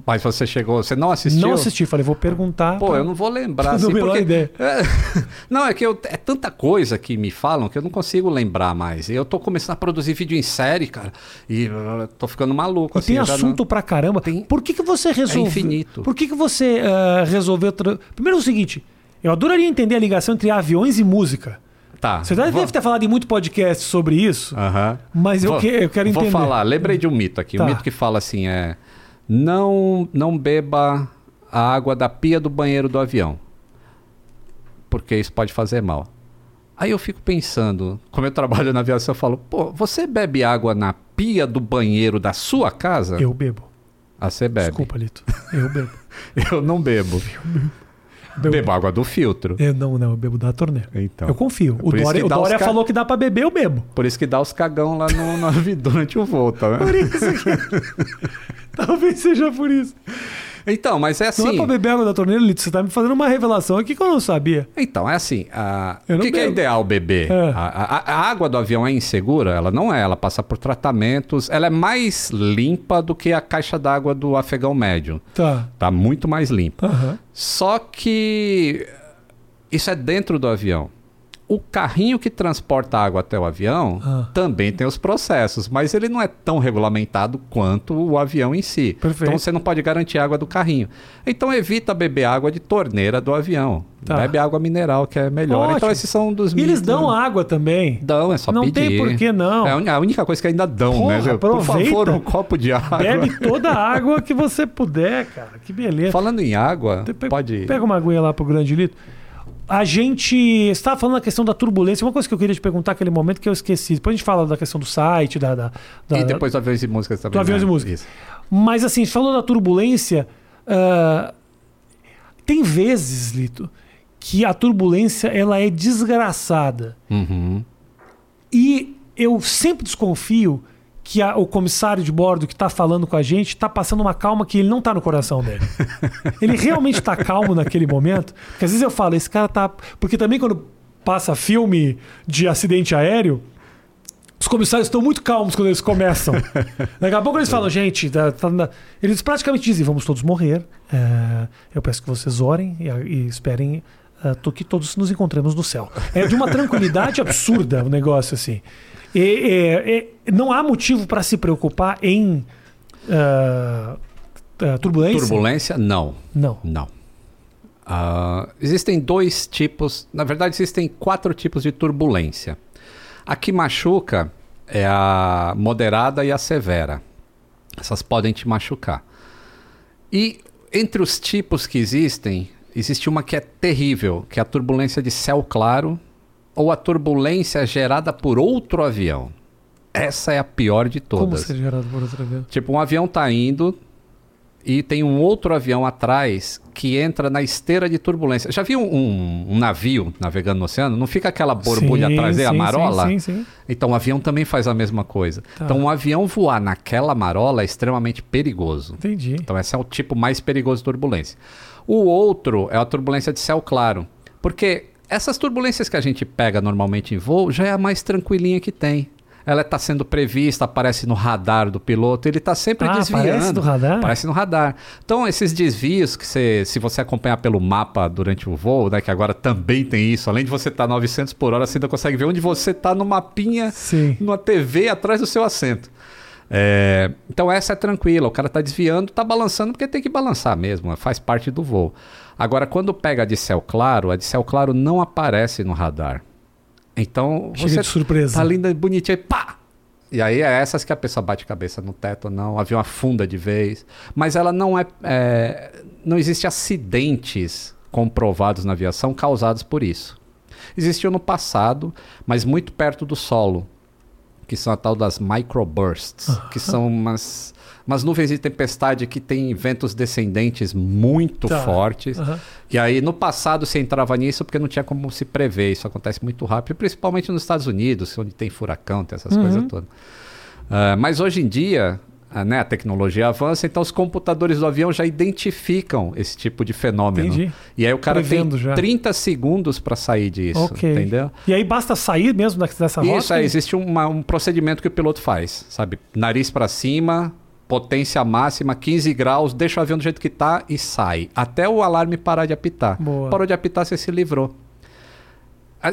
Mas você chegou, você não assistiu? Não assisti, falei, vou perguntar. Pô, pra- eu não vou lembrar. *laughs* Não assim, menor porque- ideia. É, *laughs* não, é que eu- é tanta coisa que me falam que eu não consigo lembrar mais. Eu tô começando a produzir vídeo em série, cara, e uh, tô ficando maluco. E assim, tem assunto pra caramba. Tem- Por que, que você resolveu? infinito. Por que, que você ah, resolveu. Primeiro é o seguinte: eu adoraria entender a ligação entre aviões e música. Tá. Você deve, vou- ter falado em muito podcast sobre isso, mas eu, Vou- que- eu quero entender. Vou falar, lembrei de um mito aqui. Tá. Um mito que fala assim: é. Não, não beba a água da pia do banheiro do avião. Porque isso pode fazer mal. Aí eu fico pensando, como eu trabalho na aviação, eu falo, pô, você bebe água na pia do banheiro da sua casa? Eu bebo. Ah, você bebe. Desculpa, Lito. Eu bebo. *laughs* Eu não bebo. Bebo. Bebo água do filtro. Eu não, não, eu bebo da torneira. Então. Eu confio. O por isso Dória, o Dória ca- falou que dá pra beber, eu bebo. Por isso que dá os cagão lá no, no *laughs* durante o voo, tá Por vendo? isso que... *laughs* Talvez seja por isso. Então, mas é Não assim. é pra beber água da torneira, Lito. Você tá me fazendo uma revelação aqui que eu não sabia. Então, é assim. a- O não que, que é ideal beber? É. A, a- a água do avião é insegura? Ela não é. Ela passa por tratamentos. Ela é mais limpa do que a caixa d'água do afegão médio. Tá. Tá muito mais limpa. Aham. Só que Isso é dentro do avião. O carrinho que transporta água até o avião Ah. também tem os processos, mas ele não é tão regulamentado quanto o avião em si. Perfeito. Então você não pode garantir água do carrinho. Então evita beber água de torneira do avião. Tá. Bebe água mineral, que é melhor. Ótimo. Então esses são dos E eles mitos, dão né? água também. Dão, é só Não pedir. tem por que não. É a única coisa que ainda dão, Porra, né? Viu? Por aproveita. favor, um copo de água. Bebe *laughs* toda a água que você puder, cara. Que beleza. Falando em água, pode... Pega uma aguinha lá pro grande litro. A gente estava falando da questão da turbulência. Uma coisa que eu queria te perguntar naquele momento que eu esqueci. Depois a gente fala da questão do site, da. da, da- E depois do Aviões e Músicas também. Do Aviões né? e Músicas. Isso. Mas assim, falou da turbulência. ah, tem vezes, Lito, que a turbulência ela é desgraçada. Uhum. E eu sempre desconfio que a- o comissário de bordo que está falando com a gente está passando uma calma que ele não está no coração dele. *laughs* ele realmente está calmo naquele momento. Porque às vezes eu falo, esse cara tá. Porque também quando passa filme de acidente aéreo. Os comissários estão muito calmos quando eles começam. *laughs* Daqui a pouco eles falam, gente, tá- tá eles praticamente dizem, vamos todos morrer. É, eu peço que vocês orem e, e esperem to- que todos nos encontremos no céu. É de uma tranquilidade absurda o negócio assim. E, não há motivo para se preocupar em ah, ah, turbulência? Turbulência? Não. Não. Não. Ah, existem dois tipos, na verdade existem quatro tipos de turbulência. A que machuca é a moderada e a severa. Essas podem te machucar. E entre os tipos que existem, existe uma que é terrível, que é a turbulência de céu claro ou a turbulência gerada por outro avião. Essa é a pior de Como todas. ser gerado por outra vez? Tipo, um avião tá indo e tem um outro avião atrás que entra na esteira de turbulência. Já viu um, um navio navegando no oceano? Não fica aquela borbulha Sim, atrás dele, a marola? Sim, sim, sim. Então o avião também faz a mesma coisa. Tá. Então um avião voar naquela marola é extremamente perigoso. Entendi. Então esse é o tipo mais perigoso de turbulência. O outro é a turbulência de céu claro. Porque essas turbulências que a gente pega normalmente em voo já é a mais tranquilinha que tem. Ela está sendo prevista, aparece no radar do piloto, ele está sempre Ah, desviando. aparece no radar? Aparece no radar. Então, esses desvios que você, se você acompanhar pelo mapa durante o voo, né, que agora também tem isso, além de você estar 900 por hora, você ainda consegue ver onde você está no mapinha Sim. numa TV atrás do seu assento. É, então essa é tranquila, o cara tá desviando, tá balançando porque tem que balançar mesmo, faz parte do voo. Agora, quando pega a de céu claro, a de céu claro não aparece no radar. Então Chega você de surpresa. tá linda, bonitinha e pá! E aí é essas que a pessoa bate cabeça no teto, não, o avião afunda de vez. Mas ela não é, é não existe acidentes comprovados na aviação causados por isso. Existiu no passado, mas muito perto do solo, que são a tal das microbursts, que são umas, umas nuvens de tempestade que têm ventos descendentes muito Tá. fortes. Aham. E aí no passado se entrava nisso porque não tinha como se prever, isso acontece muito rápido, principalmente nos Estados Unidos, onde tem furacão, tem essas Uhum. coisas todas. Ah, mas hoje em dia, ah, né, a tecnologia avança, então os computadores do avião já identificam esse tipo de fenômeno. Entendi. E aí o cara Prevendo tem já. 30 segundos para sair disso, Ok. entendeu? E aí basta sair mesmo dessa rota? Isso, é, existe uma- um procedimento que o piloto faz, sabe? Nariz para cima, potência máxima, 15 graus, deixa o avião do jeito que tá e sai. Até o alarme parar de apitar. Boa. Parou de apitar, você se livrou.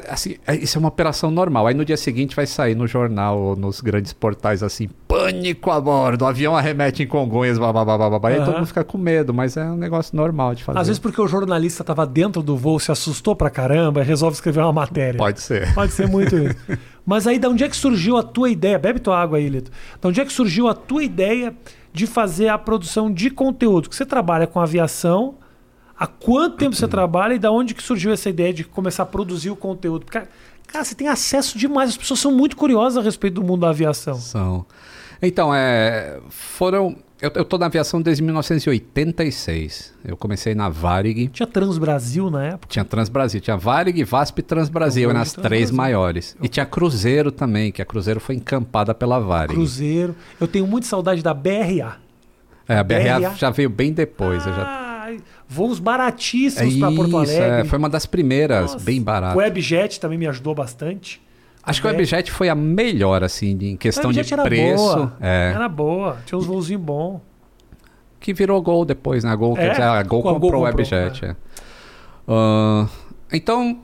Assim, é- isso é uma operação normal. Aí no dia seguinte vai sair no jornal ou nos grandes portais assim: pânico a bordo, o avião arremete em Congonhas, blá, blá, blá. Aí Aham. todo mundo fica com medo, mas é um negócio normal de fazer. Às vezes porque o jornalista estava dentro do voo, se assustou pra caramba e resolve escrever uma matéria. Pode ser. Pode ser muito isso. *laughs* Mas aí, de onde é que surgiu a tua ideia? Bebe tua água aí, Lito. De onde é que surgiu a tua ideia de fazer a produção de conteúdo? Que você trabalha com aviação. Há quanto tempo você trabalha e da onde que surgiu essa ideia de começar a produzir o conteúdo? Porque, cara, você tem acesso demais. As pessoas são muito curiosas a respeito do mundo da aviação. São. Então, é, foram. Eu, eu tô na aviação desde 1986. Eu comecei na Varig. Tinha Transbrasil na época. Tinha Transbrasil, tinha Varig, VASP e Transbrasil, Eu eram as três maiores. E tinha Cruzeiro também, que a Cruzeiro foi encampada pela Varig. Cruzeiro. Eu tenho muita saudade da BRA. É, a BRA, BRA. já veio bem depois. eu já... Voos baratíssimos É para Porto Alegre. é, foi uma das primeiras, Nossa. bem O barata. Webjet também me ajudou bastante. Acho que o Webjet foi a melhor, assim, em questão de era preço. boa. É, Era boa. Tinha uns voozinhos bons. que virou Gol depois, né? A Gol, É? dizer, a Gol Com a Gol comprou o comprou, Webjet. é. Ah, Então,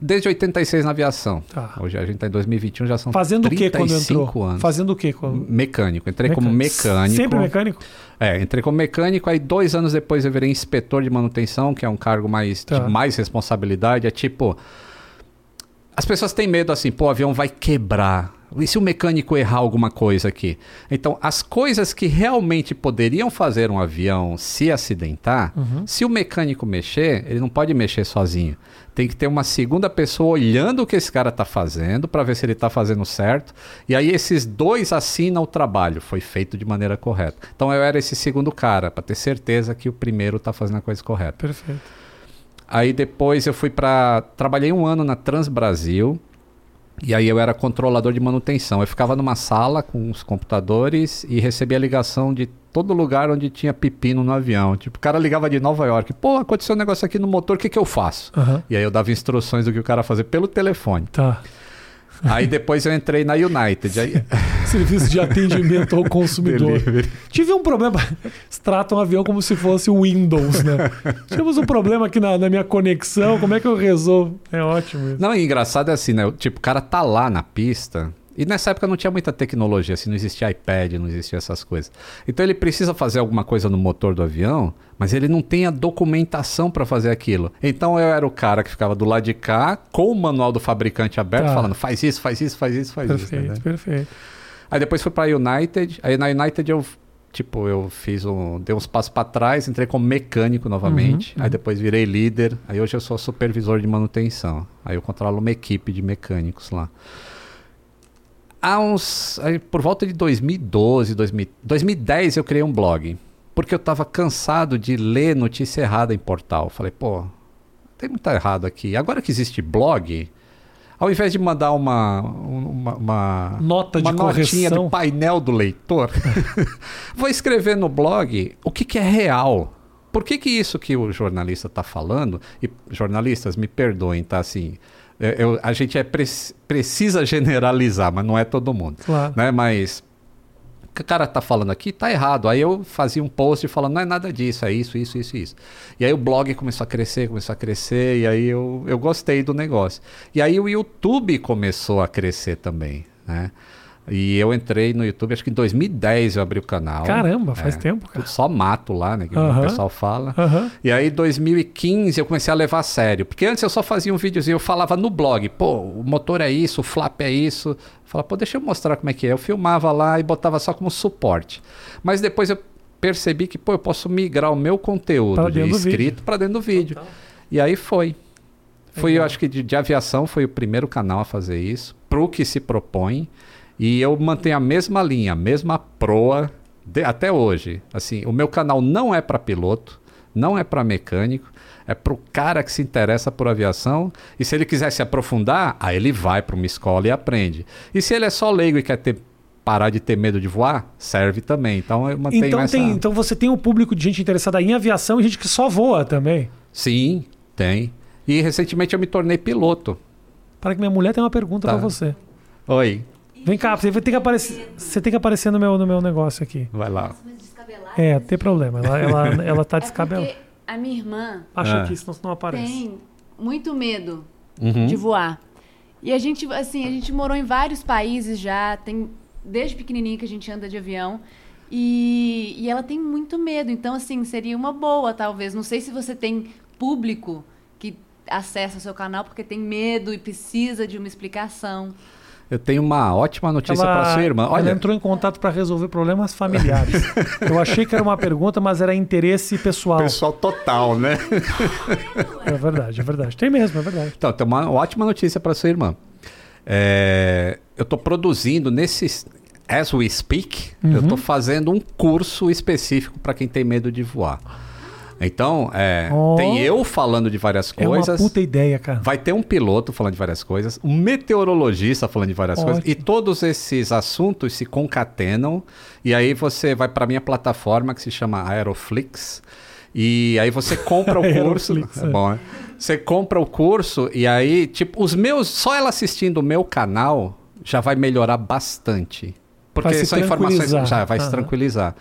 desde 86 na aviação. Tá. Hoje a gente está em 2021, já são Fazendo o que quando 35 entrou? anos. Fazendo o que quando... Mecânico. Entrei como mecânico. Sempre mecânico? É, entrei como mecânico, aí dois anos depois eu virei inspetor de manutenção, que é um cargo mais Tá. de mais responsabilidade. É tipo. As pessoas têm medo assim, pô, o avião vai quebrar. E se o mecânico errar alguma coisa aqui? Então, as coisas que realmente poderiam fazer um avião se acidentar, se o mecânico mexer, ele não pode mexer sozinho. Tem que ter uma segunda pessoa olhando o que esse cara está fazendo para ver se ele está fazendo certo. E aí esses dois assinam o trabalho. Foi feito de maneira correta. Então eu era esse segundo cara para ter certeza que o primeiro está fazendo a coisa correta. Perfeito. Aí depois eu fui para trabalhei um ano na Trans Brasil. E aí eu era controlador de manutenção. Eu ficava numa sala com os computadores e recebia ligação de todo lugar onde tinha pepino no avião. Tipo, o cara ligava de Nova York. Pô, aconteceu um negócio aqui no motor, o que, que eu faço? Aham. E aí eu dava instruções do que o cara fazer pelo telefone. Tá. Aí depois eu entrei na United. Aí... *laughs* Serviço de atendimento ao consumidor. Delivery. Tive um problema. Eles tratam o avião como se fosse o Windows, né? Tivemos um problema aqui na, na minha conexão. Como é que eu resolvo? É ótimo isso. Não, e engraçado é assim, né? Tipo, o cara tá lá na pista. E nessa época não tinha muita tecnologia, assim, não existia iPad, não existia essas coisas. Então ele precisa fazer alguma coisa no motor do avião, mas ele não tem a documentação para fazer aquilo. Então eu era o cara que ficava do lado de cá, com o manual do fabricante aberto, Tá. falando: faz isso, faz isso, faz isso, faz isso. Perfeito, né? perfeito. Aí depois fui pra United. Aí na United eu, tipo, eu fiz um. Dei uns passos pra trás, entrei como mecânico novamente. Uhum, Aí depois virei líder. Aí hoje eu sou supervisor de manutenção. Aí eu controlo uma equipe de mecânicos lá. Há uns. por volta de 2012, 2000, 2010 eu criei um blog. Porque eu tava cansado de ler notícia errada em portal. Falei, pô, tem muito errado aqui. Agora que existe blog, ao invés de mandar uma, uma, uma Nota de uma notinha correção. do painel do leitor, *laughs* vou escrever no blog o que, que é real. Por que, que isso que o jornalista está falando, e jornalistas me perdoem, tá assim, eu- a gente é prec- precisa generalizar, mas não é todo mundo. Claro. Né? Mas o que o cara tá falando aqui tá errado. Aí eu fazia um post falando, não é nada disso, é isso, isso, isso, isso. E aí o blog começou a crescer, começou a crescer, e aí eu, eu gostei do negócio. E aí o YouTube começou a crescer também, né? E eu entrei no YouTube, acho que em 2010 eu abri o canal. Caramba, faz É, tempo, cara. Só mato lá, né? Que Aham. o pessoal fala. Aham. E aí, em 2015, eu comecei a levar a sério. Porque antes eu só fazia um videozinho, eu falava no blog, pô, o motor é isso, o flap é isso. Eu falava, pô, deixa eu mostrar como é que é. Eu filmava lá e botava só como suporte. Mas depois eu percebi que, pô, eu posso migrar o meu conteúdo Pra de dentro do escrito para dentro do vídeo. E aí foi. Foi, eu acho que de, de aviação foi o primeiro canal a fazer isso, pro que se propõe. E eu mantenho a mesma linha, a mesma proa de- até hoje. Assim, o meu canal não é para piloto, não é para mecânico, é para o cara que se interessa por aviação. E se ele quiser se aprofundar, aí ele vai para uma escola e aprende. E se ele é só leigo e quer ter, parar de ter medo de voar, serve também. Então eu mantenho Então, essa. tem, então você tem um público de gente interessada em aviação e gente que só voa também. Sim, tem. E recentemente eu me tornei piloto. Para que minha mulher tem uma pergunta Tá. pra você. Oi, Vem cá, você tem que aparecer, você tem que aparecer no meu, no meu negócio aqui. vai lá. É, tem problema. Ela, ela, ela tá É descabelada. porque a minha irmã Acha Ah. que isso não, não aparece. tem muito medo Uhum. de voar. E a gente, assim, a gente morou em vários países já, tem desde pequenininha que a gente anda de avião. E, e ela tem muito medo. Então, assim, seria uma boa, talvez. Não sei se você tem público que acessa o seu canal porque tem medo e precisa de uma explicação. Eu tenho uma ótima notícia para sua irmã. ela Olha, entrou em contato para resolver problemas familiares. *laughs* Eu achei que era uma pergunta, mas era interesse pessoal. pessoal total, né? É verdade, é verdade. Tem mesmo, é verdade. Então, tem uma ótima notícia para sua irmã. É, eu estou produzindo nesse. As we speak, eu Uhum. estou fazendo um curso específico para quem tem medo de voar. Então, é, Oh. tem eu falando de várias É uma coisas. puta ideia, cara. Vai ter um piloto falando de várias coisas, um meteorologista falando de várias coisas, Ótimo. e todos esses assuntos se concatenam. E aí você vai para minha plataforma que se chama Aeroflix. E aí você compra *laughs* o curso. É bom, né? Você compra o curso e aí, tipo, os meus. Só ela assistindo o meu canal já vai melhorar bastante. Porque se são informações. Já vai se Aham. tranquilizar.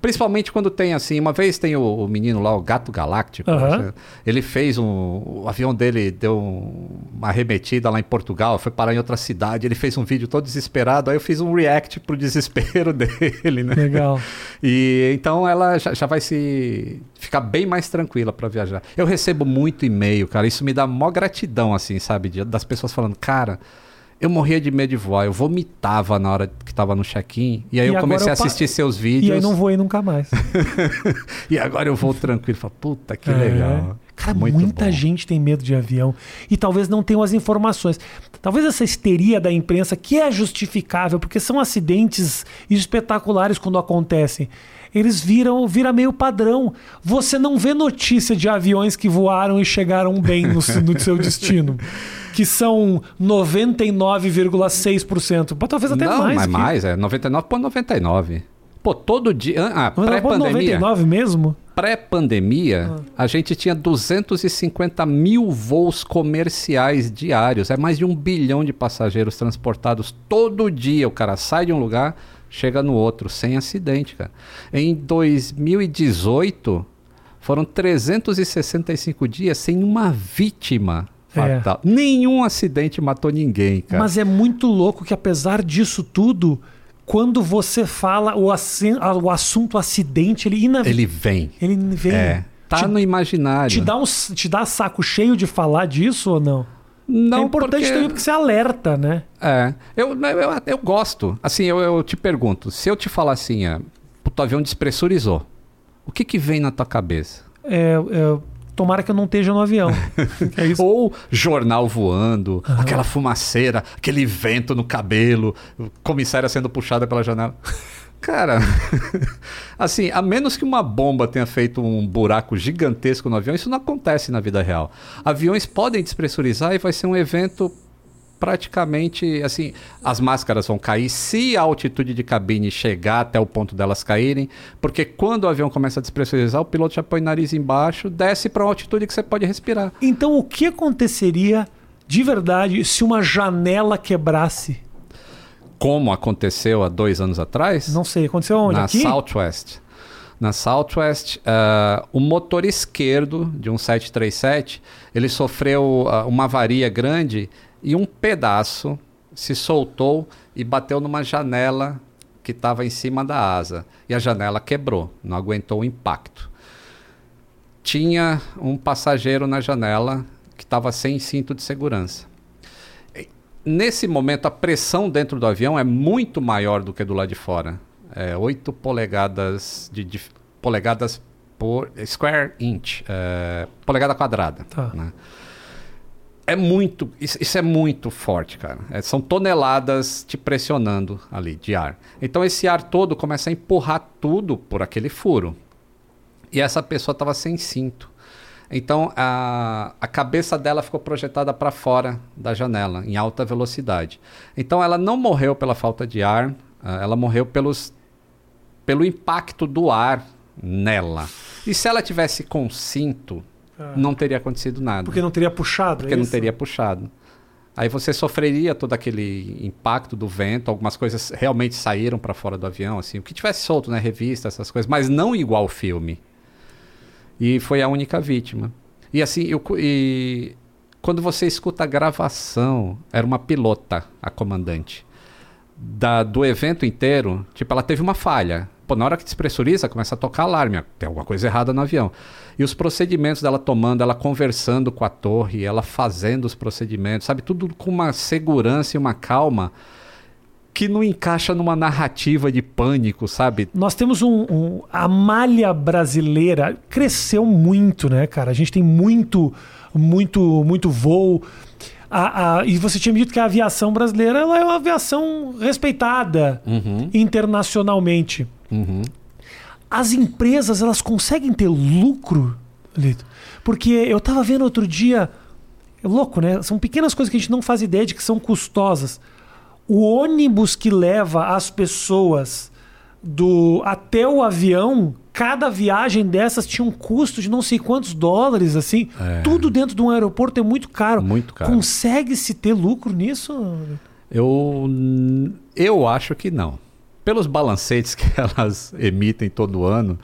Principalmente quando tem assim, uma vez tem o, o menino lá, o Gato Galáctico, Aham. ele fez um. O avião dele deu um- uma arremetida lá em Portugal, foi parar em outra cidade, ele fez um vídeo todo desesperado, aí eu fiz um react pro desespero *laughs* dele, né? Legal. E então ela já, já vai se ficar bem mais tranquila para viajar. Eu recebo muito e-mail, cara. Isso me dá mó gratidão, assim, sabe? das pessoas falando, cara. Eu morria de medo de voar, eu vomitava na hora que tava no check-in. E aí E eu comecei eu a pa- assistir seus E vídeos. aí não voei nunca mais. *laughs* E agora eu vou tranquilo. Falo, puta que É. legal. Cara, Muito muita bom. gente tem medo de avião e talvez não tenham as informações. Talvez essa histeria da imprensa, que é justificável, porque são acidentes espetaculares quando acontecem. Eles viram, vira meio padrão. Você não vê notícia de aviões que voaram e chegaram bem no, no seu destino. *laughs* Que são 99,6%. Mas Talvez até não, mais. mas que- mais, é 99,99. Pô, todo dia. Ah, não pré-pandemia. 99 mesmo? Pré-pandemia, Ah. a gente tinha 250 mil voos comerciais diários. É mais de um bilhão de passageiros transportados todo dia. O cara sai de um lugar, chega no outro, sem acidente, cara. Em 2018, foram 365 dias sem uma vítima É. fatal. Nenhum acidente matou ninguém, cara. Mas é muito louco que, apesar disso tudo, quando você fala o, o assunto acidente, ele, ina- Ele vem. ele vem. É. Tá te, no imaginário. te dá um, te dá saco cheio de falar disso ou não? Não, é importante porque... também porque você alerta, né? É, eu, eu, eu gosto. Assim, eu, eu te pergunto, se eu te falar assim, é, o teu avião despressurizou, o que que vem na tua cabeça? É, é, tomara que eu não esteja no avião. *laughs* é isso. Ou jornal voando, aquela fumaceira, aquele vento no cabelo, comissária sendo puxada pela janela. Cara, *laughs* assim, a menos que uma bomba tenha feito um buraco gigantesco no avião, isso não acontece na vida real. Aviões podem despressurizar e vai ser um evento praticamente assim, as máscaras vão cair se a altitude de cabine chegar até o ponto delas caírem, porque quando o avião começa a despressurizar, o piloto já põe o nariz embaixo, desce para uma altitude que você pode respirar. Então, o que aconteceria de verdade se uma janela quebrasse? Como aconteceu há dois anos atrás, Não sei, aconteceu onde? na Aqui? Southwest. Na Southwest, ah, o motor esquerdo de um 737, ele sofreu ah, uma avaria grande e um pedaço se soltou e bateu numa janela que estava em cima da asa. E a janela quebrou, não aguentou o impacto. Tinha um passageiro na janela que estava sem cinto de segurança. E, Nesse momento, a pressão dentro do avião é muito maior do que do lado de fora. É 8 polegadas de, dif- polegadas por square inch, é, polegada quadrada. Tá. né? É muito, isso, é muito forte, cara. É, são toneladas te pressionando ali de ar. Então esse ar todo começa a empurrar tudo por aquele furo. E essa pessoa estava sem cinto. Então a, a cabeça dela ficou projetada para fora da janela, em alta velocidade. Então ela não morreu pela falta de ar, ah, ela morreu pelos, pelo impacto do ar nela. E se ela tivesse com cinto, não teria acontecido nada. Porque não teria puxado? Porque é não teria puxado. Aí você sofreria todo aquele impacto do vento, algumas coisas realmente saíram para fora do avião, assim, o que tivesse solto, né, revista, essas coisas, mas não igual o filme. E foi a única vítima. E assim, eu, e quando você escuta a gravação, era uma pilota, a comandante, da, do evento inteiro, tipo, ela teve uma falha. Pô, na hora que despressuriza, começa a tocar alarme, tem alguma coisa errada no avião. E os procedimentos dela tomando, ela conversando com a torre, ela fazendo os procedimentos, sabe? Tudo com uma segurança e uma calma que não encaixa numa narrativa de pânico, sabe? Nós temos um, um- A malha brasileira cresceu muito, né, cara? A gente tem muito, muito, muito voo. A- a- e você tinha me dito que a aviação brasileira ela é uma aviação respeitada Uhum, internacionalmente. uhum. As empresas, elas conseguem ter lucro, Lito? Porque eu tava vendo outro dia. É louco, né? São pequenas coisas que a gente não faz ideia de que são custosas. O ônibus que leva as pessoas do até o avião, cada viagem dessas tinha um custo de não sei quantos dólares, assim. É. Tudo dentro de um aeroporto é muito caro. Muito caro. Consegue-se ter lucro nisso? Eu, eu acho que não. Pelos balancetes que *laughs* elas emitem todo ano,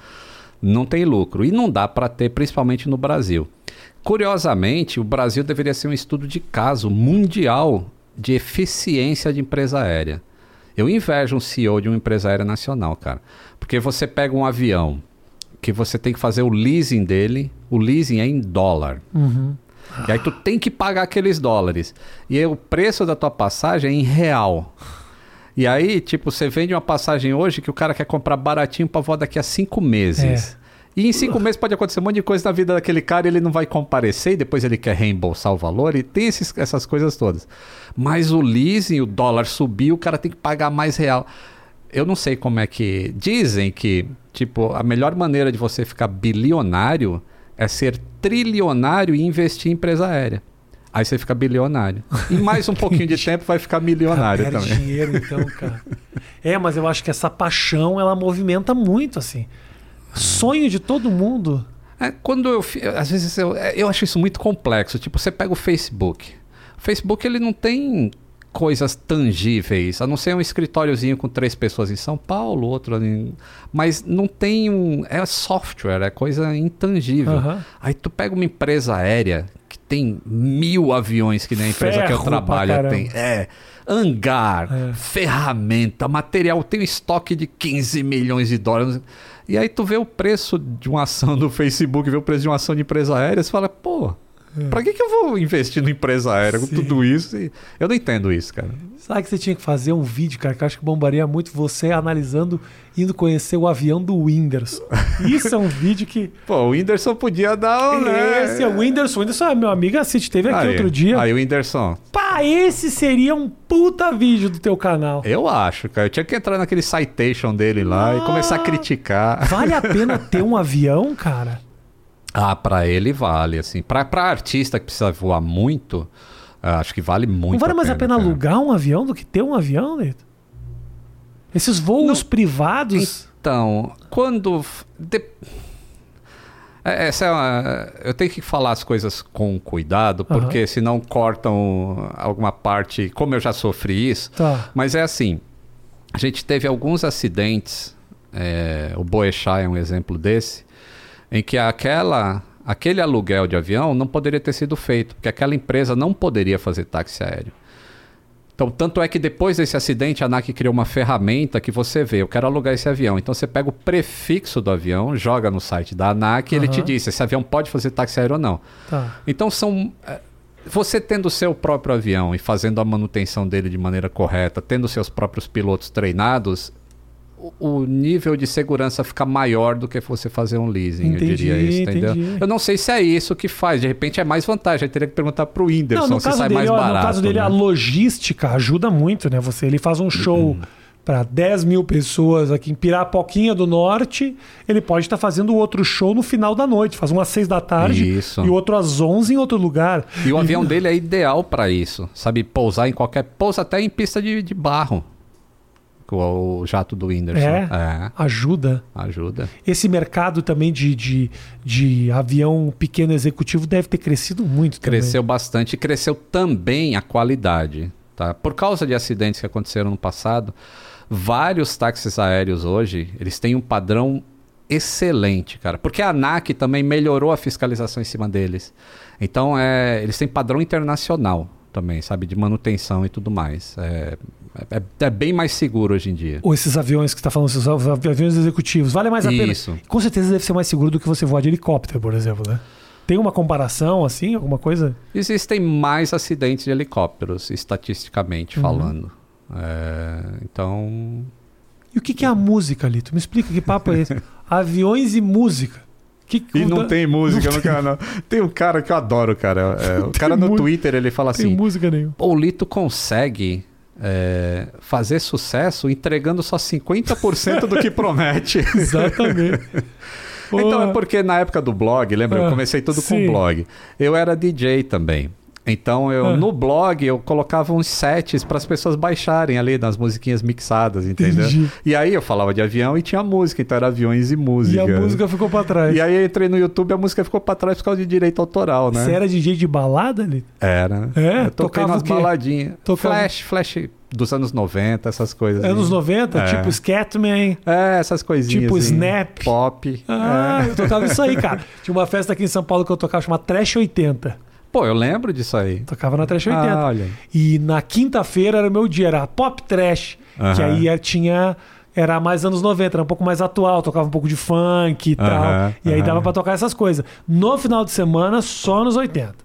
não tem lucro. E não dá para ter, principalmente no Brasil. Curiosamente, o Brasil deveria ser um estudo de caso mundial de eficiência de empresa aérea. Eu invejo um CEO de uma empresa aérea nacional, cara. Porque você pega um avião que você tem que fazer o leasing dele, o leasing é em dólar. Uhum. E aí tu tem que pagar aqueles dólares. E aí o preço da tua passagem é em real. E aí, tipo, você vende uma passagem hoje que o cara quer comprar baratinho para voar daqui a cinco meses. É. E em cinco meses pode acontecer um monte de coisa na vida daquele cara e ele não vai comparecer e depois ele quer reembolsar o valor e tem esses- essas coisas todas. Mas o leasing, o dólar subiu, o cara tem que pagar mais real. Eu não sei como é que. Dizem que, tipo, a melhor maneira de você ficar bilionário é ser trilionário e investir em empresa aérea. Aí você fica bilionário. E mais um pouquinho de *laughs* tempo vai ficar milionário Cara, perde também. dinheiro, então, cara. É, mas eu acho que essa paixão, ela movimenta muito, assim. Sonho de todo mundo. É, quando eu. Às vezes eu, é, eu acho isso muito complexo. Tipo, você pega o Facebook. O Facebook ele não tem coisas tangíveis, a não ser um escritóriozinho com três pessoas em São Paulo, outro ali. Mas não tem um. É software, é coisa intangível. Aham. Aí tu pega uma empresa aérea tem mil aviões, que nem a empresa que eu Ferro trabalho tem. É. Hangar, É. ferramenta, material, tem um estoque de 15 milhões de dólares. E aí tu vê o preço de uma ação do *laughs* Facebook, vê o preço de uma ação de empresa aérea, você fala, pô, pra que, que eu vou investir numa empresa aérea com É. Tudo isso? Eu não entendo isso, cara. Sabe que você tinha que fazer um vídeo, cara, que eu acho que bombaria muito você analisando, indo conhecer o avião do Whindersson. Isso é um vídeo que. *laughs* Pô, o Whindersson podia dar um. né? Esse é o Whindersson. O Whindersson é meu amigo, assiste, teve aqui Aí, outro dia. Aí o Whindersson, Pá, esse seria um puta vídeo do teu canal. eu acho, cara. Eu tinha que entrar naquele citation dele lá e começar a criticar. Vale a pena *laughs* ter um avião, cara? Ah, pra ele vale, assim. Pra, pra artista que precisa voar muito, ah, acho que vale muito. Não vale mais a pena cara. alugar um avião do que ter um avião, Neto? Esses voos privados. Então, quando. de- É, Essa é uma- Eu tenho que falar as coisas com cuidado, porque senão cortam alguma parte, como eu já sofri isso. Tá. Mas é assim: a gente teve alguns acidentes, é, o Boechat é um exemplo desse, em que aquela, aquele aluguel de avião não poderia ter sido feito, porque aquela empresa não poderia fazer táxi aéreo. Então, tanto é que depois desse acidente, a ANAC criou uma ferramenta que você vê, eu quero alugar esse avião. Então, você pega o prefixo do avião, joga no site da ANAC e ele te diz se esse avião pode fazer táxi aéreo ou não. Tá. Então são. eh, Você tendo o seu próprio avião e fazendo a manutenção dele de maneira correta, tendo seus próprios pilotos treinados, o, nível de segurança fica maior do que você fazer um leasing, Entendi, eu diria isso, entendeu? entendi. Eu não sei se é isso que faz, de repente é mais vantagem, eu teria que perguntar pro Whindersson Não, se sai dele, mais ó, barato. no caso dele, né? a logística ajuda muito, né? Você, ele faz um show para 10 mil pessoas aqui em Pirapoquinha do Norte, ele pode estar fazendo outro show no final da noite, faz um às 6 da tarde Isso. e outro às 11 em outro lugar. E o avião dele é ideal para isso, sabe? Pousar em qualquer. Pousa até em pista de, de barro. Com o jato do Whindersson. É? é Ajuda. ajuda. Esse mercado também de, de, de avião pequeno executivo deve ter crescido muito também. Cresceu bastante e cresceu também a qualidade. Tá? Por causa de acidentes que aconteceram no passado, vários táxis aéreos hoje, eles têm um padrão excelente, cara. Porque a ANAC também melhorou a fiscalização em cima deles. Então, é, eles têm padrão internacional também, sabe? De manutenção e tudo mais. É, é, é bem mais seguro hoje em dia. Ou esses aviões que você está falando, esses av- aviões executivos, vale mais a pena. Isso. Com certeza deve ser mais seguro do que você voar de helicóptero, por exemplo, né? Tem uma comparação, assim, alguma coisa? Existem mais acidentes de helicópteros, estatisticamente Uhum. falando. É, então, E o que, que é a música ali? Tu me explica que papo é esse? *laughs* Aviões e música. Que, E *laughs* não tem música não no canal. Tem um cara que eu adoro, cara. É, o cara no Twitter ele fala tem assim: música nenhuma. Pô, o Lito consegue é, fazer sucesso entregando só 50% do que promete. *laughs* Exatamente. então é porque na época do blog, lembra? Ah, eu comecei tudo sim. com blog. Eu era DJ também. Então eu Ah. no blog eu colocava uns sets para as pessoas baixarem ali nas musiquinhas mixadas, entendeu? Entendi. E aí eu falava de avião e tinha música, então era aviões e música. E a música ficou pra trás. E aí eu entrei no YouTube e a música ficou pra trás por causa de direito autoral, né? Você era DJ de balada ali? Era. É? Eu toquei nas quê? baladinhas. Tocava- Flash, flash dos anos 90, essas coisas. Anos assim. 90, É. tipo Scatman. É, essas coisinhas. Tipo assim, Snap. Pop. Ah, É. eu tocava isso aí, cara. *laughs* Tinha uma festa aqui em São Paulo que eu tocava, chamada Trash 80. Pô, eu lembro disso aí. Tocava na Trash 80. Ah, olha. E na quinta-feira era o meu dia, era Pop Trash. Que Aham. aí é- tinha. Era mais anos 90, era um pouco mais atual, tocava um pouco de funk e tal. Aham, E aí dava pra tocar essas coisas. No final de semana, só nos 80.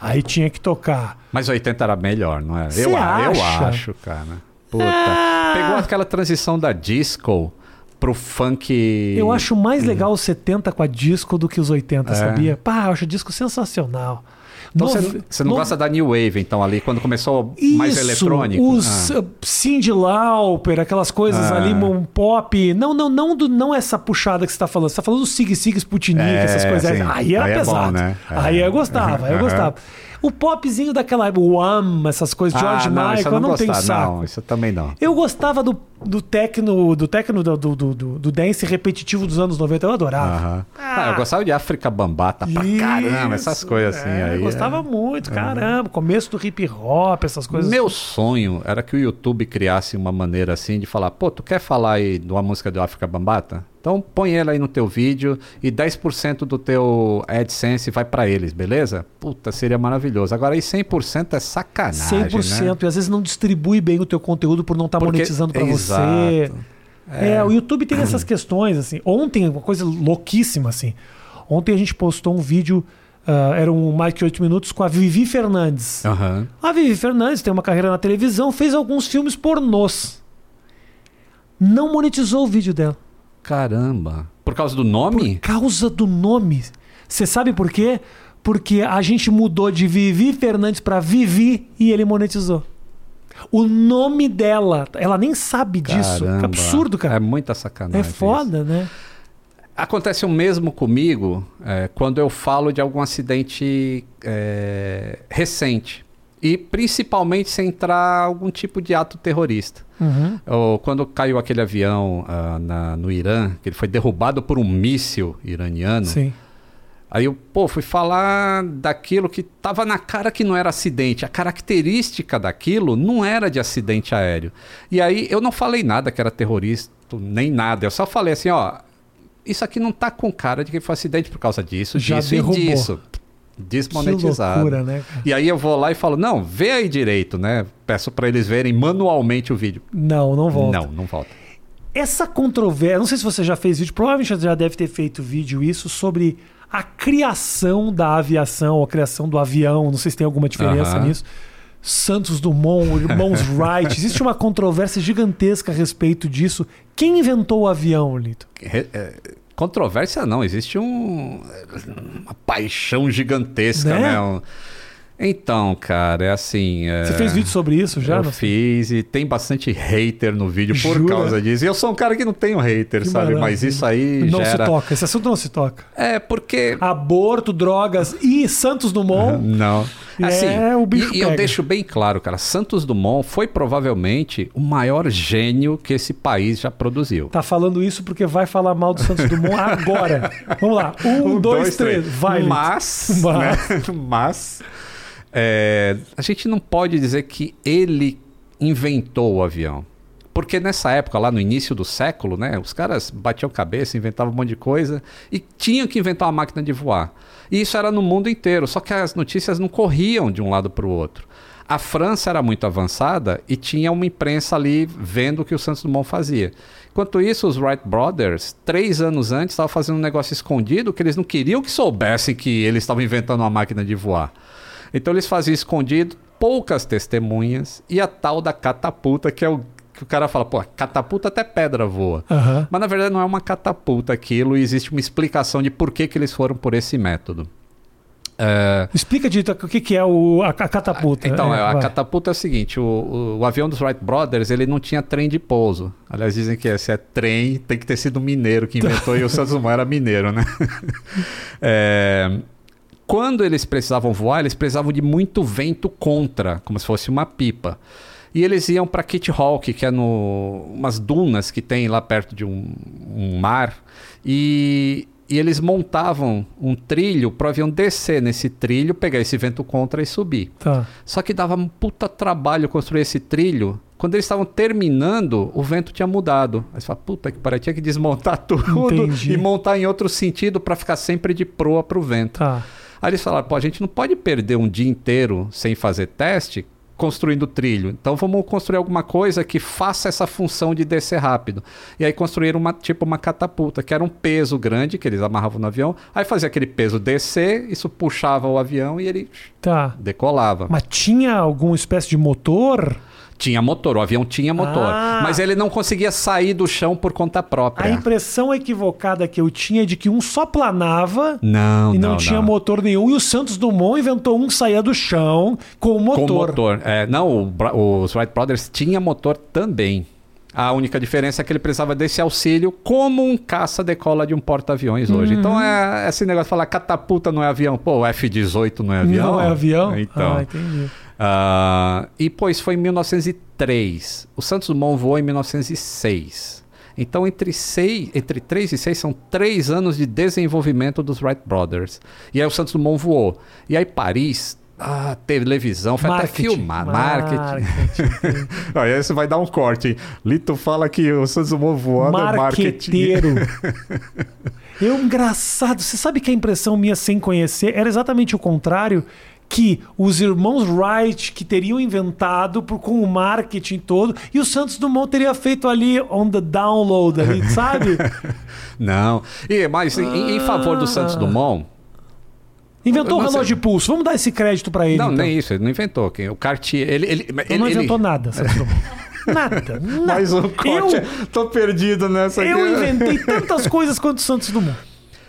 Aí tinha que tocar. Mas 80 era melhor, não é? Cê Eu, a- eu acho, cara. Puta. Ah! Pegou aquela transição da disco pro funk. Eu acho mais legal os 70 com a disco do que os 80, É. sabia? Pá, eu acho disco sensacional. Então você, não no- gosta da New Wave, então, ali, quando começou mais Isso, eletrônico? Os Ah. uh, Cyndi Lauper, aquelas coisas Ah. ali, um pop. Não, não, não, do, não essa puxada que você tá falando. Você tá falando do Sig Sig, Sputnik, É, essas coisas. sim. Aí era Aí é bom, pesado. né? É. Aí eu gostava, aí eu gostava. O popzinho daquela época, o Wham, essas coisas, George ah, não, isso Michael, eu não, tenho gostava, saco. Não, isso eu também não. Eu gostava do, do techno, do techno do, do, do, do- do dance repetitivo dos anos 90, eu adorava. Aham. Ah, eu gostava de África Bambata pra caramba, essas Isso, coisas assim. é, aí, eu gostava é. muito, caramba. Começo do hip hop, essas coisas. Meu sonho era que o YouTube criasse uma maneira assim de falar, pô, tu quer falar aí de uma música do África Bambata? Então põe ela aí no teu vídeo e 10% do teu AdSense vai pra eles, beleza? Puta, seria maravilhoso. Agora aí 100% é sacanagem, 100%. né? E às vezes não distribui bem o teu conteúdo por não estar Porque- monetizando pra você. Exato. É. o YouTube tem essas *clears throat* questões, assim. Ontem, uma coisa louquíssima, assim. Ontem a gente postou um vídeo, ah, era um mais que 8 minutos, com a Vivi Fernandes. Aham. A Vivi Fernandes tem uma carreira na televisão, fez alguns filmes pornôs. Não monetizou o vídeo dela. Caramba. Por causa do Por nome? causa do nome. Você sabe por quê? Porque a gente mudou de Vivi Fernandes pra Vivi e ele monetizou. O nome dela, ela nem sabe disso. Caramba. Que absurdo, cara. É muita sacanagem. É isso. foda, né? Acontece o mesmo comigo é, quando eu falo de algum acidente é, recente. E principalmente se entrar algum tipo de ato terrorista. Uhum. Ou quando caiu aquele avião ah, na- no Irã, que ele foi derrubado por um míssil iraniano. Sim. Aí eu, pô, fui falar daquilo que tava na cara que não era acidente. A característica daquilo não era de acidente aéreo. E aí eu não falei nada que era terrorista, nem nada. Eu só falei assim, ó, isso aqui não tá com cara de que foi acidente por causa disso, Já disso derrubou. e disso. Que Desmonetizado. loucura, né? E aí eu vou lá e falo, não, vê aí direito, né? Peço pra eles verem manualmente o vídeo. Não, não volta. Não, não volta. Essa controvérsia, não sei se você já fez vídeo, provavelmente já deve ter feito vídeo isso sobre a criação da aviação, a criação do avião, não sei se tem alguma diferença nisso. Santos Dumont, irmãos *laughs* Wright, existe uma controvérsia gigantesca a respeito disso. Quem inventou o avião, Lito? Controvérsia não, existe um, uma paixão gigantesca, Né? né? Um- então, cara, é assim. é, Você fez vídeo sobre isso já? Eu Não? fiz e tem bastante hater no vídeo por Jura? causa disso. E eu sou um cara que não tenho hater, Que sabe? Mas maravilha. isso aí Não se gera... toca, esse assunto não se toca. É, porque... Aborto, drogas e Santos Dumont. *laughs* Não. É, Assim, o bicho e, e eu pega. deixo bem claro, cara, Santos Dumont foi provavelmente o maior gênio que esse país já produziu. Tá falando isso porque vai falar mal do Santos Dumont agora. *laughs* Vamos lá. Um, dois, três. Vai, Lito. Mas, Mas. né? *laughs* Mas, é, a gente não pode dizer que ele inventou o avião. Porque nessa época, lá no início do século, né, os caras batiam cabeça, inventavam um monte de coisa e tinham que inventar uma máquina de voar. E isso era no mundo inteiro, só que as notícias não corriam de um lado para o outro. A França era muito avançada e tinha uma imprensa ali vendo o que o Santos Dumont fazia. Enquanto isso, os Wright Brothers, três anos antes, estavam fazendo um negócio escondido que eles não queriam que soubessem que eles estavam inventando uma máquina de voar. Então eles faziam escondido, poucas testemunhas e a tal da catapulta, que é o que o cara fala, pô, catapulta até pedra voa. Aham. Mas na verdade não é uma catapulta aquilo e existe uma explicação de por que, que eles foram por esse método. É, Explica, Dito, o que, que é o, a, a catapulta. então, É, a vai. catapulta é o seguinte: o, o- o avião dos Wright Brothers ele não tinha trem de pouso. Aliás, dizem que se é trem, tem que ter sido mineiro que inventou e o Santos Dumont era mineiro, né? *laughs* É, quando eles precisavam voar, eles precisavam de muito vento contra, como se fosse uma pipa. E eles iam para Kitty Hawk, que é no umas dunas que tem lá perto de um, um mar, e, e eles montavam um trilho para o avião descer nesse trilho, pegar esse vento contra e subir. Tá. Só que dava um puta trabalho construir esse trilho Quando eles estavam terminando, o vento tinha mudado. Aí você fala, puta que pariu, tinha que desmontar *laughs* tudo Entendi. e montar em outro sentido para ficar sempre de proa pro vento. Tá. Aí eles falaram, pô, a gente não pode perder um dia inteiro sem fazer teste construindo trilho. Então vamos construir alguma coisa que faça essa função de descer rápido. E aí construíram uma tipo uma catapulta, que era um peso grande que eles amarravam no avião. Aí fazia aquele peso descer, isso puxava o avião e ele Tá. decolava. Mas tinha alguma espécie de motor? Tinha motor, o avião tinha motor, Ah. mas ele não conseguia sair do chão por conta A própria. impressão equivocada que eu tinha é de que um só planava Não, e não, não, tinha não. motor nenhum. E o Santos Dumont inventou um que saía do chão com motor. Com motor. É, não, o os Wright Brothers tinha motor também. A única diferença é que ele precisava desse auxílio como um caça decola de um porta-aviões hoje. Uhum. Então é esse negócio de falar catapulta não é avião. Pô, o F-18 não é avião. Não é avião? Então. Ah, entendi. Ah, e pois foi em 1903. O Santos Dumont voou em 1906. Então, entre, seis, entre 3 e 6 são 3 anos de desenvolvimento dos Wright Brothers. E aí o Santos Dumont voou. E aí Paris, ah, televisão, foi até Marketing. filmar, marketing. Marketing. *laughs* Aí esse vai dar um corte. Lito fala que o Santos Dumont voando é marketing. *laughs* Eu, engraçado. Você sabe que a impressão minha sem conhecer era exatamente o contrário? Que os irmãos Wright que teriam inventado por, com o marketing todo e o Santos Dumont teria feito ali on the download ali, *laughs* sabe? Não. E, mas em, em favor do Santos Ah. Dumont, Inventou o Eu relógio de pulso. Vamos dar esse crédito pra ele. não, então. nem isso, ele não inventou. O Cartier, ele, ele, ele, não inventou nada, Santos *laughs* Dumont. Nada. nada. Mais um corte. Tô perdido nessa Eu, eu inventei tantas coisas quanto o Santos Dumont.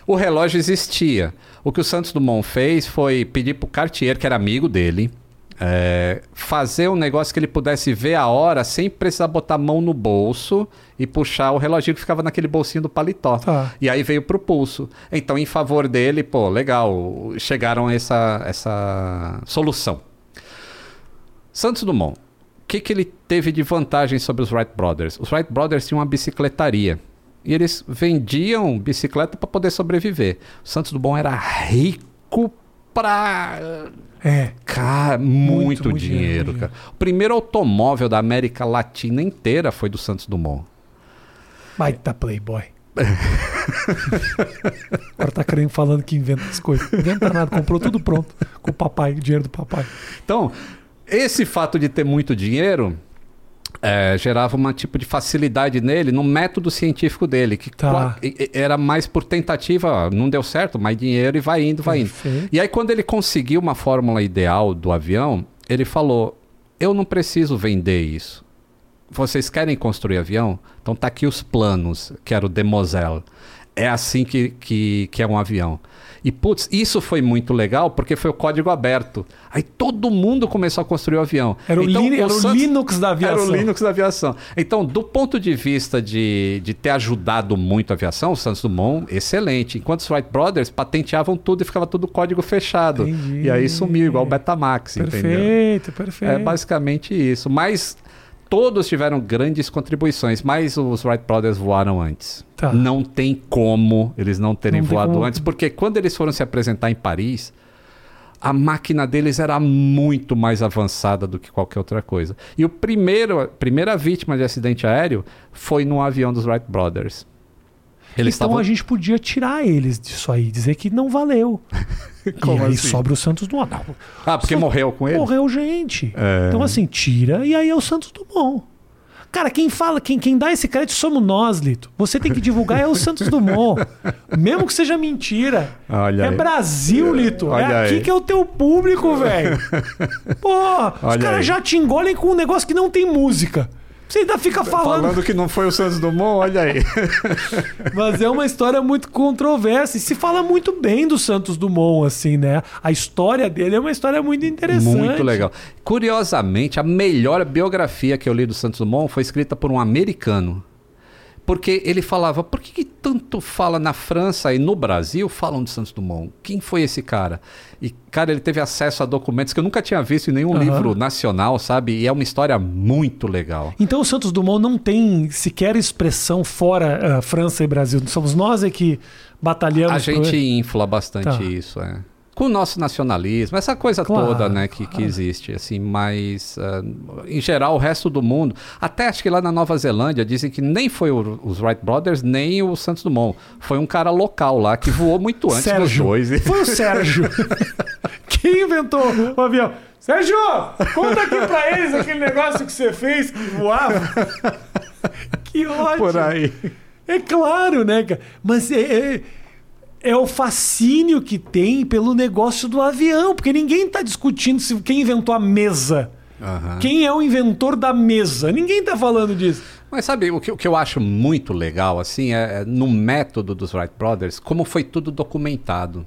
O relógio existia. O que o Santos Dumont fez foi pedir pro Cartier, que era amigo dele, é, fazer um negócio que ele pudesse ver a hora sem precisar botar a mão no bolso e puxar o reloginho que ficava naquele bolsinho do paletó. Tá. E aí veio pro pulso. Então, em favor dele, pô, legal, chegaram a essa, essa solução. Santos Dumont, o que, que ele teve de vantagem sobre os Wright Brothers? Os Wright Brothers tinham uma bicicletaria. E eles vendiam bicicleta para poder sobreviver. O Santos Dumont era rico pra. É. Cara, muito, muito dinheiro, dinheiro, dinheiro. cara. O primeiro automóvel da América Latina inteira foi do Santos Dumont. Baita playboy. Agora tá querendo falando que inventa as coisas. Inventa nada, comprou tudo pronto. Com o papai, o dinheiro do papai. Então, esse fato de ter muito dinheiro é, gerava uma tipo de facilidade nele no método científico dele, que Tá. era mais por tentativa, não deu certo, mais dinheiro e vai indo, vai indo. Perfeito. E aí, quando ele conseguiu uma fórmula ideal do avião, ele falou: Eu não preciso vender isso. Vocês querem construir avião? Então tá aqui os planos, que era o Demoiselle. É assim que, que, que é um avião. E, putz, isso foi muito legal porque foi o código aberto. Aí todo mundo começou a construir o avião. Era o, Então, Lin- era o Santos- Linux da aviação. era o Linux da aviação. Então, do ponto de vista de, de ter ajudado muito a aviação, o Santos Dumont, excelente. Enquanto os Wright Brothers patenteavam tudo e ficava tudo código fechado. Entendi. E aí sumiu, igual o Betamax, entendeu? Perfeito, perfeito. É basicamente isso. Mas todos tiveram grandes contribuições, mas os Wright Brothers voaram antes. Tá. Não tem como eles não terem Não voado como- antes, porque quando eles foram se apresentar em Paris, a máquina deles era muito mais avançada do que qualquer outra coisa. E o primeiro, a primeira vítima de acidente aéreo foi num avião dos Wright Brothers. Eles então estavam a gente podia tirar eles disso aí, dizer que não valeu. *laughs* Como e aí assim? sobra o Santos Dumont. Não, Ah, porque morreu com ele? Morreu gente. É. Então, assim, tira e aí é o Santos Dumont. Cara, quem fala, quem, quem dá esse crédito somos nós, Lito. Você tem que divulgar é o Santos Dumont. *laughs* Mesmo que seja mentira. Olha é aí. Brasil, Lito. Olha é aqui aí. que é o teu público, velho. *laughs* Pô, os Olha caras aí. já te engolem com um negócio que não tem música. Você ainda fica falando. Falando que não foi o Santos Dumont, olha aí. *laughs* Mas é uma história muito controversa. E se fala muito bem do Santos Dumont, assim, né? A história dele é uma história muito interessante. Muito legal. Curiosamente, a melhor biografia que eu li do Santos Dumont foi escrita por um americano. Porque ele falava, por que, que tanto fala na França e no Brasil falam de Santos Dumont? Quem foi esse cara? E, cara, ele teve acesso a documentos que eu nunca tinha visto em nenhum Aham. livro nacional, sabe? E é uma história muito legal. Então o Santos Dumont não tem sequer expressão fora ah, França e Brasil. Somos nós é que batalhamos. A gente infla bastante Tá. isso, é. Com o nosso nacionalismo, essa coisa Claro, toda, né, que, que claro. existe, assim, mas ah, em geral o resto do mundo, até acho que lá na Nova Zelândia dizem que nem foi o- os Wright Brothers nem o Santos Dumont, foi um cara local lá que voou muito antes Sérgio. dos dois. *laughs* Foi o Sérgio. *laughs* Quem inventou o avião? Sérgio, conta aqui pra eles aquele negócio que você fez que voava. *laughs* Que ótimo. Por aí. É claro, né, cara? Mas é, é, é o fascínio que tem pelo negócio do avião, porque ninguém tá discutindo se quem inventou a mesa. Aham. Quem é o inventor da mesa? Ninguém tá falando disso. Mas sabe, o que, o que eu acho muito legal, assim, é, é no método dos Wright Brothers, como foi tudo documentado.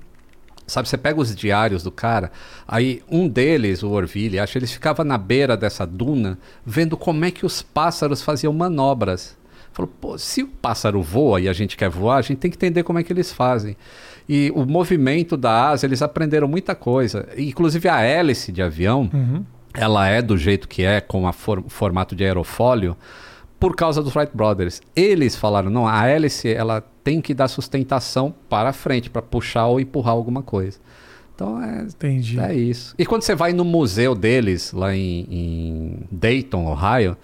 Sabe, você pega os diários do cara, aí um deles, o Orville, acho que eles ficava na beira dessa duna, vendo como é que os pássaros faziam manobras. Falou, pô, se o pássaro voa e a gente quer voar, a gente tem que entender como é que eles fazem. E o movimento da asa, eles aprenderam muita coisa. Inclusive a hélice de avião, ela é do jeito que é, com a for- formato de aerofólio, por causa dos Wright Brothers. Eles falaram, não, a hélice ela tem que dar sustentação para frente, para puxar ou empurrar alguma coisa. Então é, Entendi. é isso. E quando você vai no museu deles, lá em, em Dayton, Ohio,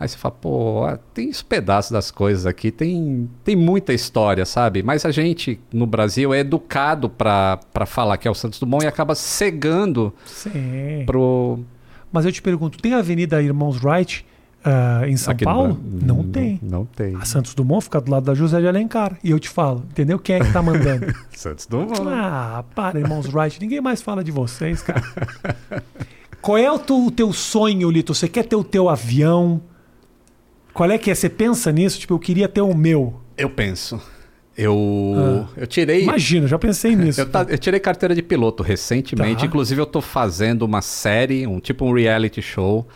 aí você fala, pô, tem os pedaços das coisas aqui, tem, tem muita história, sabe? Mas a gente, no Brasil, é educado para falar que é o Santos Dumont e acaba cegando Sim. pro... Mas eu te pergunto, tem a Avenida Irmãos Wright ah, em São aqui Paulo? Bra- Não, tem. Não tem. A Santos Dumont fica do lado da José de Alencar. E eu te falo, entendeu? Quem é que tá mandando? *laughs* Santos Dumont. ah, para, Irmãos Wright. Ninguém mais fala de vocês, cara. *laughs* Qual é o teu, o teu sonho, Lito? Você quer ter o teu avião? Qual é que é? Você pensa nisso? Tipo, eu queria ter o meu. Eu penso. Eu, eu tirei. Imagina, já pensei *laughs* nisso. Eu, ta- eu tirei carteira de piloto recentemente. Tá. Inclusive, eu tô fazendo uma série, um tipo um reality show,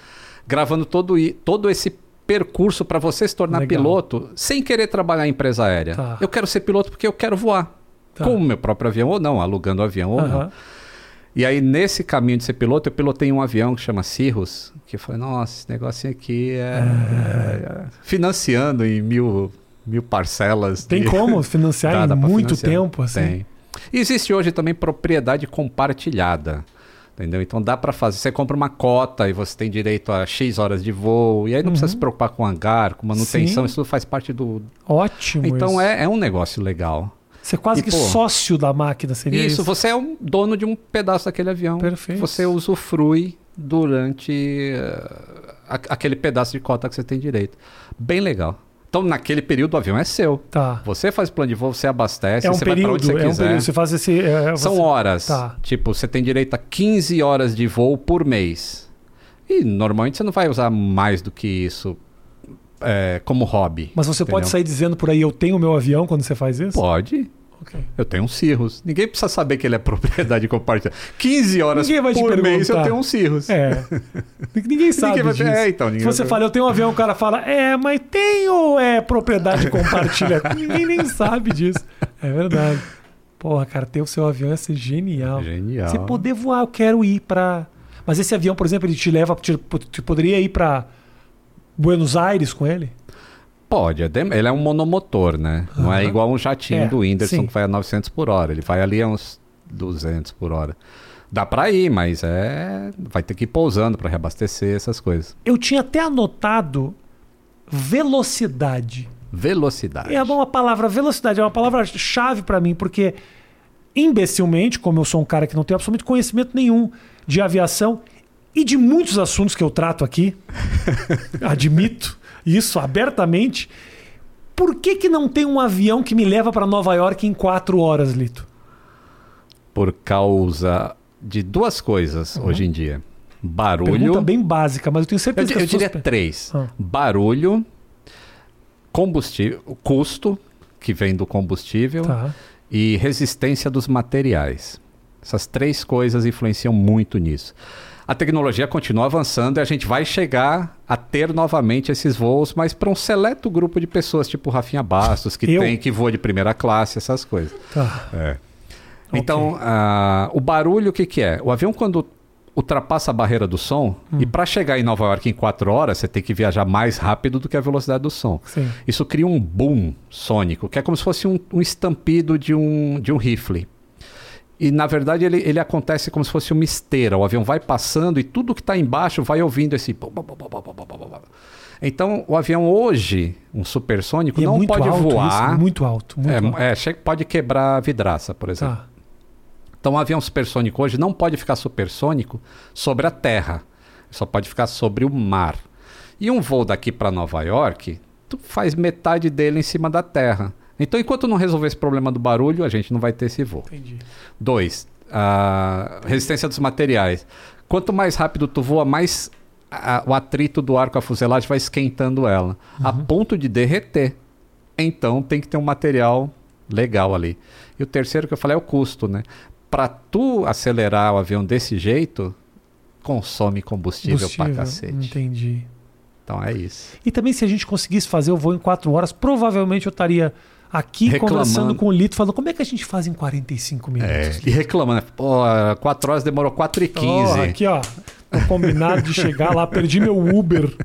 gravando todo, todo esse percurso para você se tornar Legal. piloto sem querer trabalhar em empresa aérea. Tá. Eu quero ser piloto porque eu quero voar. Tá. Com o meu próprio avião ou não, alugando avião ou não. E aí, nesse caminho de ser piloto, eu pilotei um avião que chama Cirrus, que foi, nossa, esse negocinho aqui é, é- financiando em mil, mil parcelas. Tem de- como *laughs* financiar Dá, em muito financiar. tempo, assim? Tem. E existe hoje também propriedade compartilhada. Entendeu? Então dá para fazer. Você compra uma cota e você tem direito a X horas de voo. E aí não precisa se preocupar com hangar, com manutenção. Sim. Isso tudo faz parte do. Ótimo. Então isso. é, é um negócio legal. Você é quase E, que pô, sócio da máquina, seria isso, isso? você é um dono de um pedaço daquele avião. Perfeito. Você usufrui durante a- aquele pedaço de cota que você tem direito. Bem legal. Então, naquele período, o avião é seu. Tá. Você faz plano de voo, você abastece, É um você vai para onde período, você é um quiser. período. Você faz esse. é, São você- horas. Tá. Tipo, você tem direito a 15 horas de voo por mês. E normalmente você não vai usar mais do que isso é, como hobby. Mas você pode entendeu? sair dizendo por aí, eu tenho meu avião quando você faz isso? Pode. Ok. Eu tenho um Cirrus. Ninguém precisa saber que ele é *laughs* propriedade compartilhada. 15 horas Ninguém por mês eu tenho um Cirrus. É. *laughs* Ninguém sabe vai- disso. é, então, ninguém Se você fala, eu tenho um avião, o cara fala, é, mas tem ou é propriedade compartilhada? *laughs* ninguém nem sabe disso. É verdade. Porra, cara, ter o seu avião ia ser genial. Genial. Você poder voar, eu quero ir pra. Mas esse avião, por exemplo, ele te leva. Te, te poderia ir pra Buenos Aires com ele? Pode. Ele é um monomotor, né? Não é igual um jatinho É, do Whindersson sim. que vai a 900 por hora. Ele vai ali a uns 200 por hora. Dá pra ir, mas é... Vai ter que ir pousando pra reabastecer essas coisas. Eu tinha até anotado velocidade. Velocidade. É uma palavra, velocidade, é uma palavra chave pra mim, porque imbecilmente, como eu sou um cara que não tem absolutamente conhecimento nenhum de aviação e de muitos assuntos que eu trato aqui, *laughs* admito isso abertamente, por que, que não tem um avião que me leva pra Nova York em quatro horas, Lito? Por causa de duas coisas hoje em dia. Barulho. Pergunta bem básica, mas eu tenho Eu, certeza di- que eu as pessoas... diria três. Ah. Barulho, combustível, custo que vem do combustível Tá. e resistência dos materiais. Essas três coisas influenciam muito nisso. A tecnologia continua avançando e a gente vai chegar a ter novamente esses voos, mas para um seleto grupo de pessoas, tipo Rafinha Bastos, que Eu? tem que voa de primeira classe, essas coisas. Tá. É. Então, ah, o barulho, o que, que é? O avião, quando ultrapassa a barreira do som, Hum. e para chegar em Nova York em quatro horas, você tem que viajar mais rápido do que a velocidade do som. Sim. Isso cria um boom sônico, que é como se fosse um, um estampido de um, de um rifle. E na verdade ele, ele acontece como se fosse uma esteira. O avião vai passando e tudo que está embaixo vai ouvindo esse. Então o avião hoje, um supersônico, E é não muito pode alto voar. isso, muito alto, muito alto. é, é, che- pode quebrar a vidraça, por exemplo. Tá. Então, um avião supersônico hoje não pode ficar supersônico sobre a terra, só pode ficar sobre o mar. E um voo daqui para Nova York, tu faz metade dele em cima da terra. Então, enquanto não resolver esse problema do barulho, a gente não vai ter esse voo. Entendi. Dois, a resistência dos materiais. Quanto mais rápido tu voa, mais a- o atrito do ar com a fuselagem vai esquentando ela, a ponto de derreter. Então tem que ter um material legal ali. E o terceiro que eu falei é o custo, né? Para tu acelerar o avião desse jeito, consome combustível, pra cacete. Entendi. Então é isso. E também se a gente conseguisse fazer o voo em quatro horas, provavelmente eu estaria aqui Reclamando. conversando com o Lito, falando como é que a gente faz em 45 minutos. É, e reclamando, né? pô, quatro horas demorou 4 e 15. Ó, aqui, ó. Tô combinado de chegar lá, perdi meu Uber. *laughs*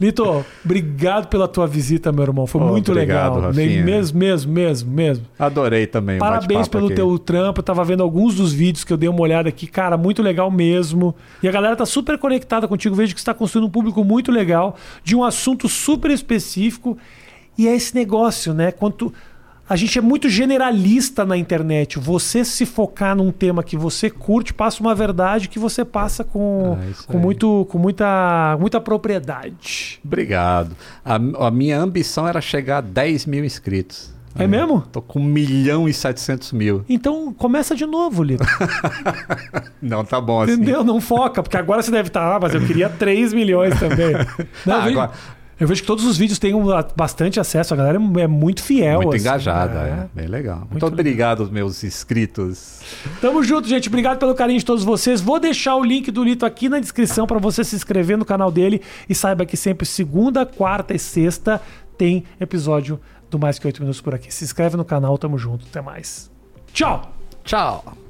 Lito, obrigado pela tua visita, meu irmão. Foi Pô, muito obrigado, legal. Rafinha. Mesmo, mesmo, mesmo, mesmo. Adorei também. Parabéns pelo aqui. teu trampo. Eu tava vendo alguns dos vídeos que eu dei uma olhada aqui. Cara, muito legal mesmo. E a galera tá super conectada contigo. Vejo que você tá construindo um público muito legal, de um assunto super específico. E é esse negócio, né? Quanto. A gente é muito generalista na internet. Você se focar num tema que você curte, passa uma verdade que você passa com, isso com, aí. muito, com muita, muita propriedade. Obrigado. A, a minha ambição era chegar a 10 mil inscritos. É mesmo? Tô com 1 milhão e 700 mil. Então começa de novo, Lito. *laughs* Não, tá bom assim. Entendeu? Não foca, porque agora você deve estar, ah, mas eu queria 3 milhões também. *laughs* Não, Ah, agora- eu vejo que todos os vídeos têm bastante acesso, a galera é muito fiel. Muito assim, engajada, né? é. Bem legal. Muito, Muito obrigado, meus inscritos. Tamo junto, gente. Obrigado pelo carinho de todos vocês. Vou deixar o link do Lito aqui na descrição para você se inscrever no canal dele. E saiba que sempre segunda, quarta e sexta tem episódio do Mais Que Oito Minutos por aqui. Se inscreve no canal, tamo junto. Até mais. Tchau! Tchau.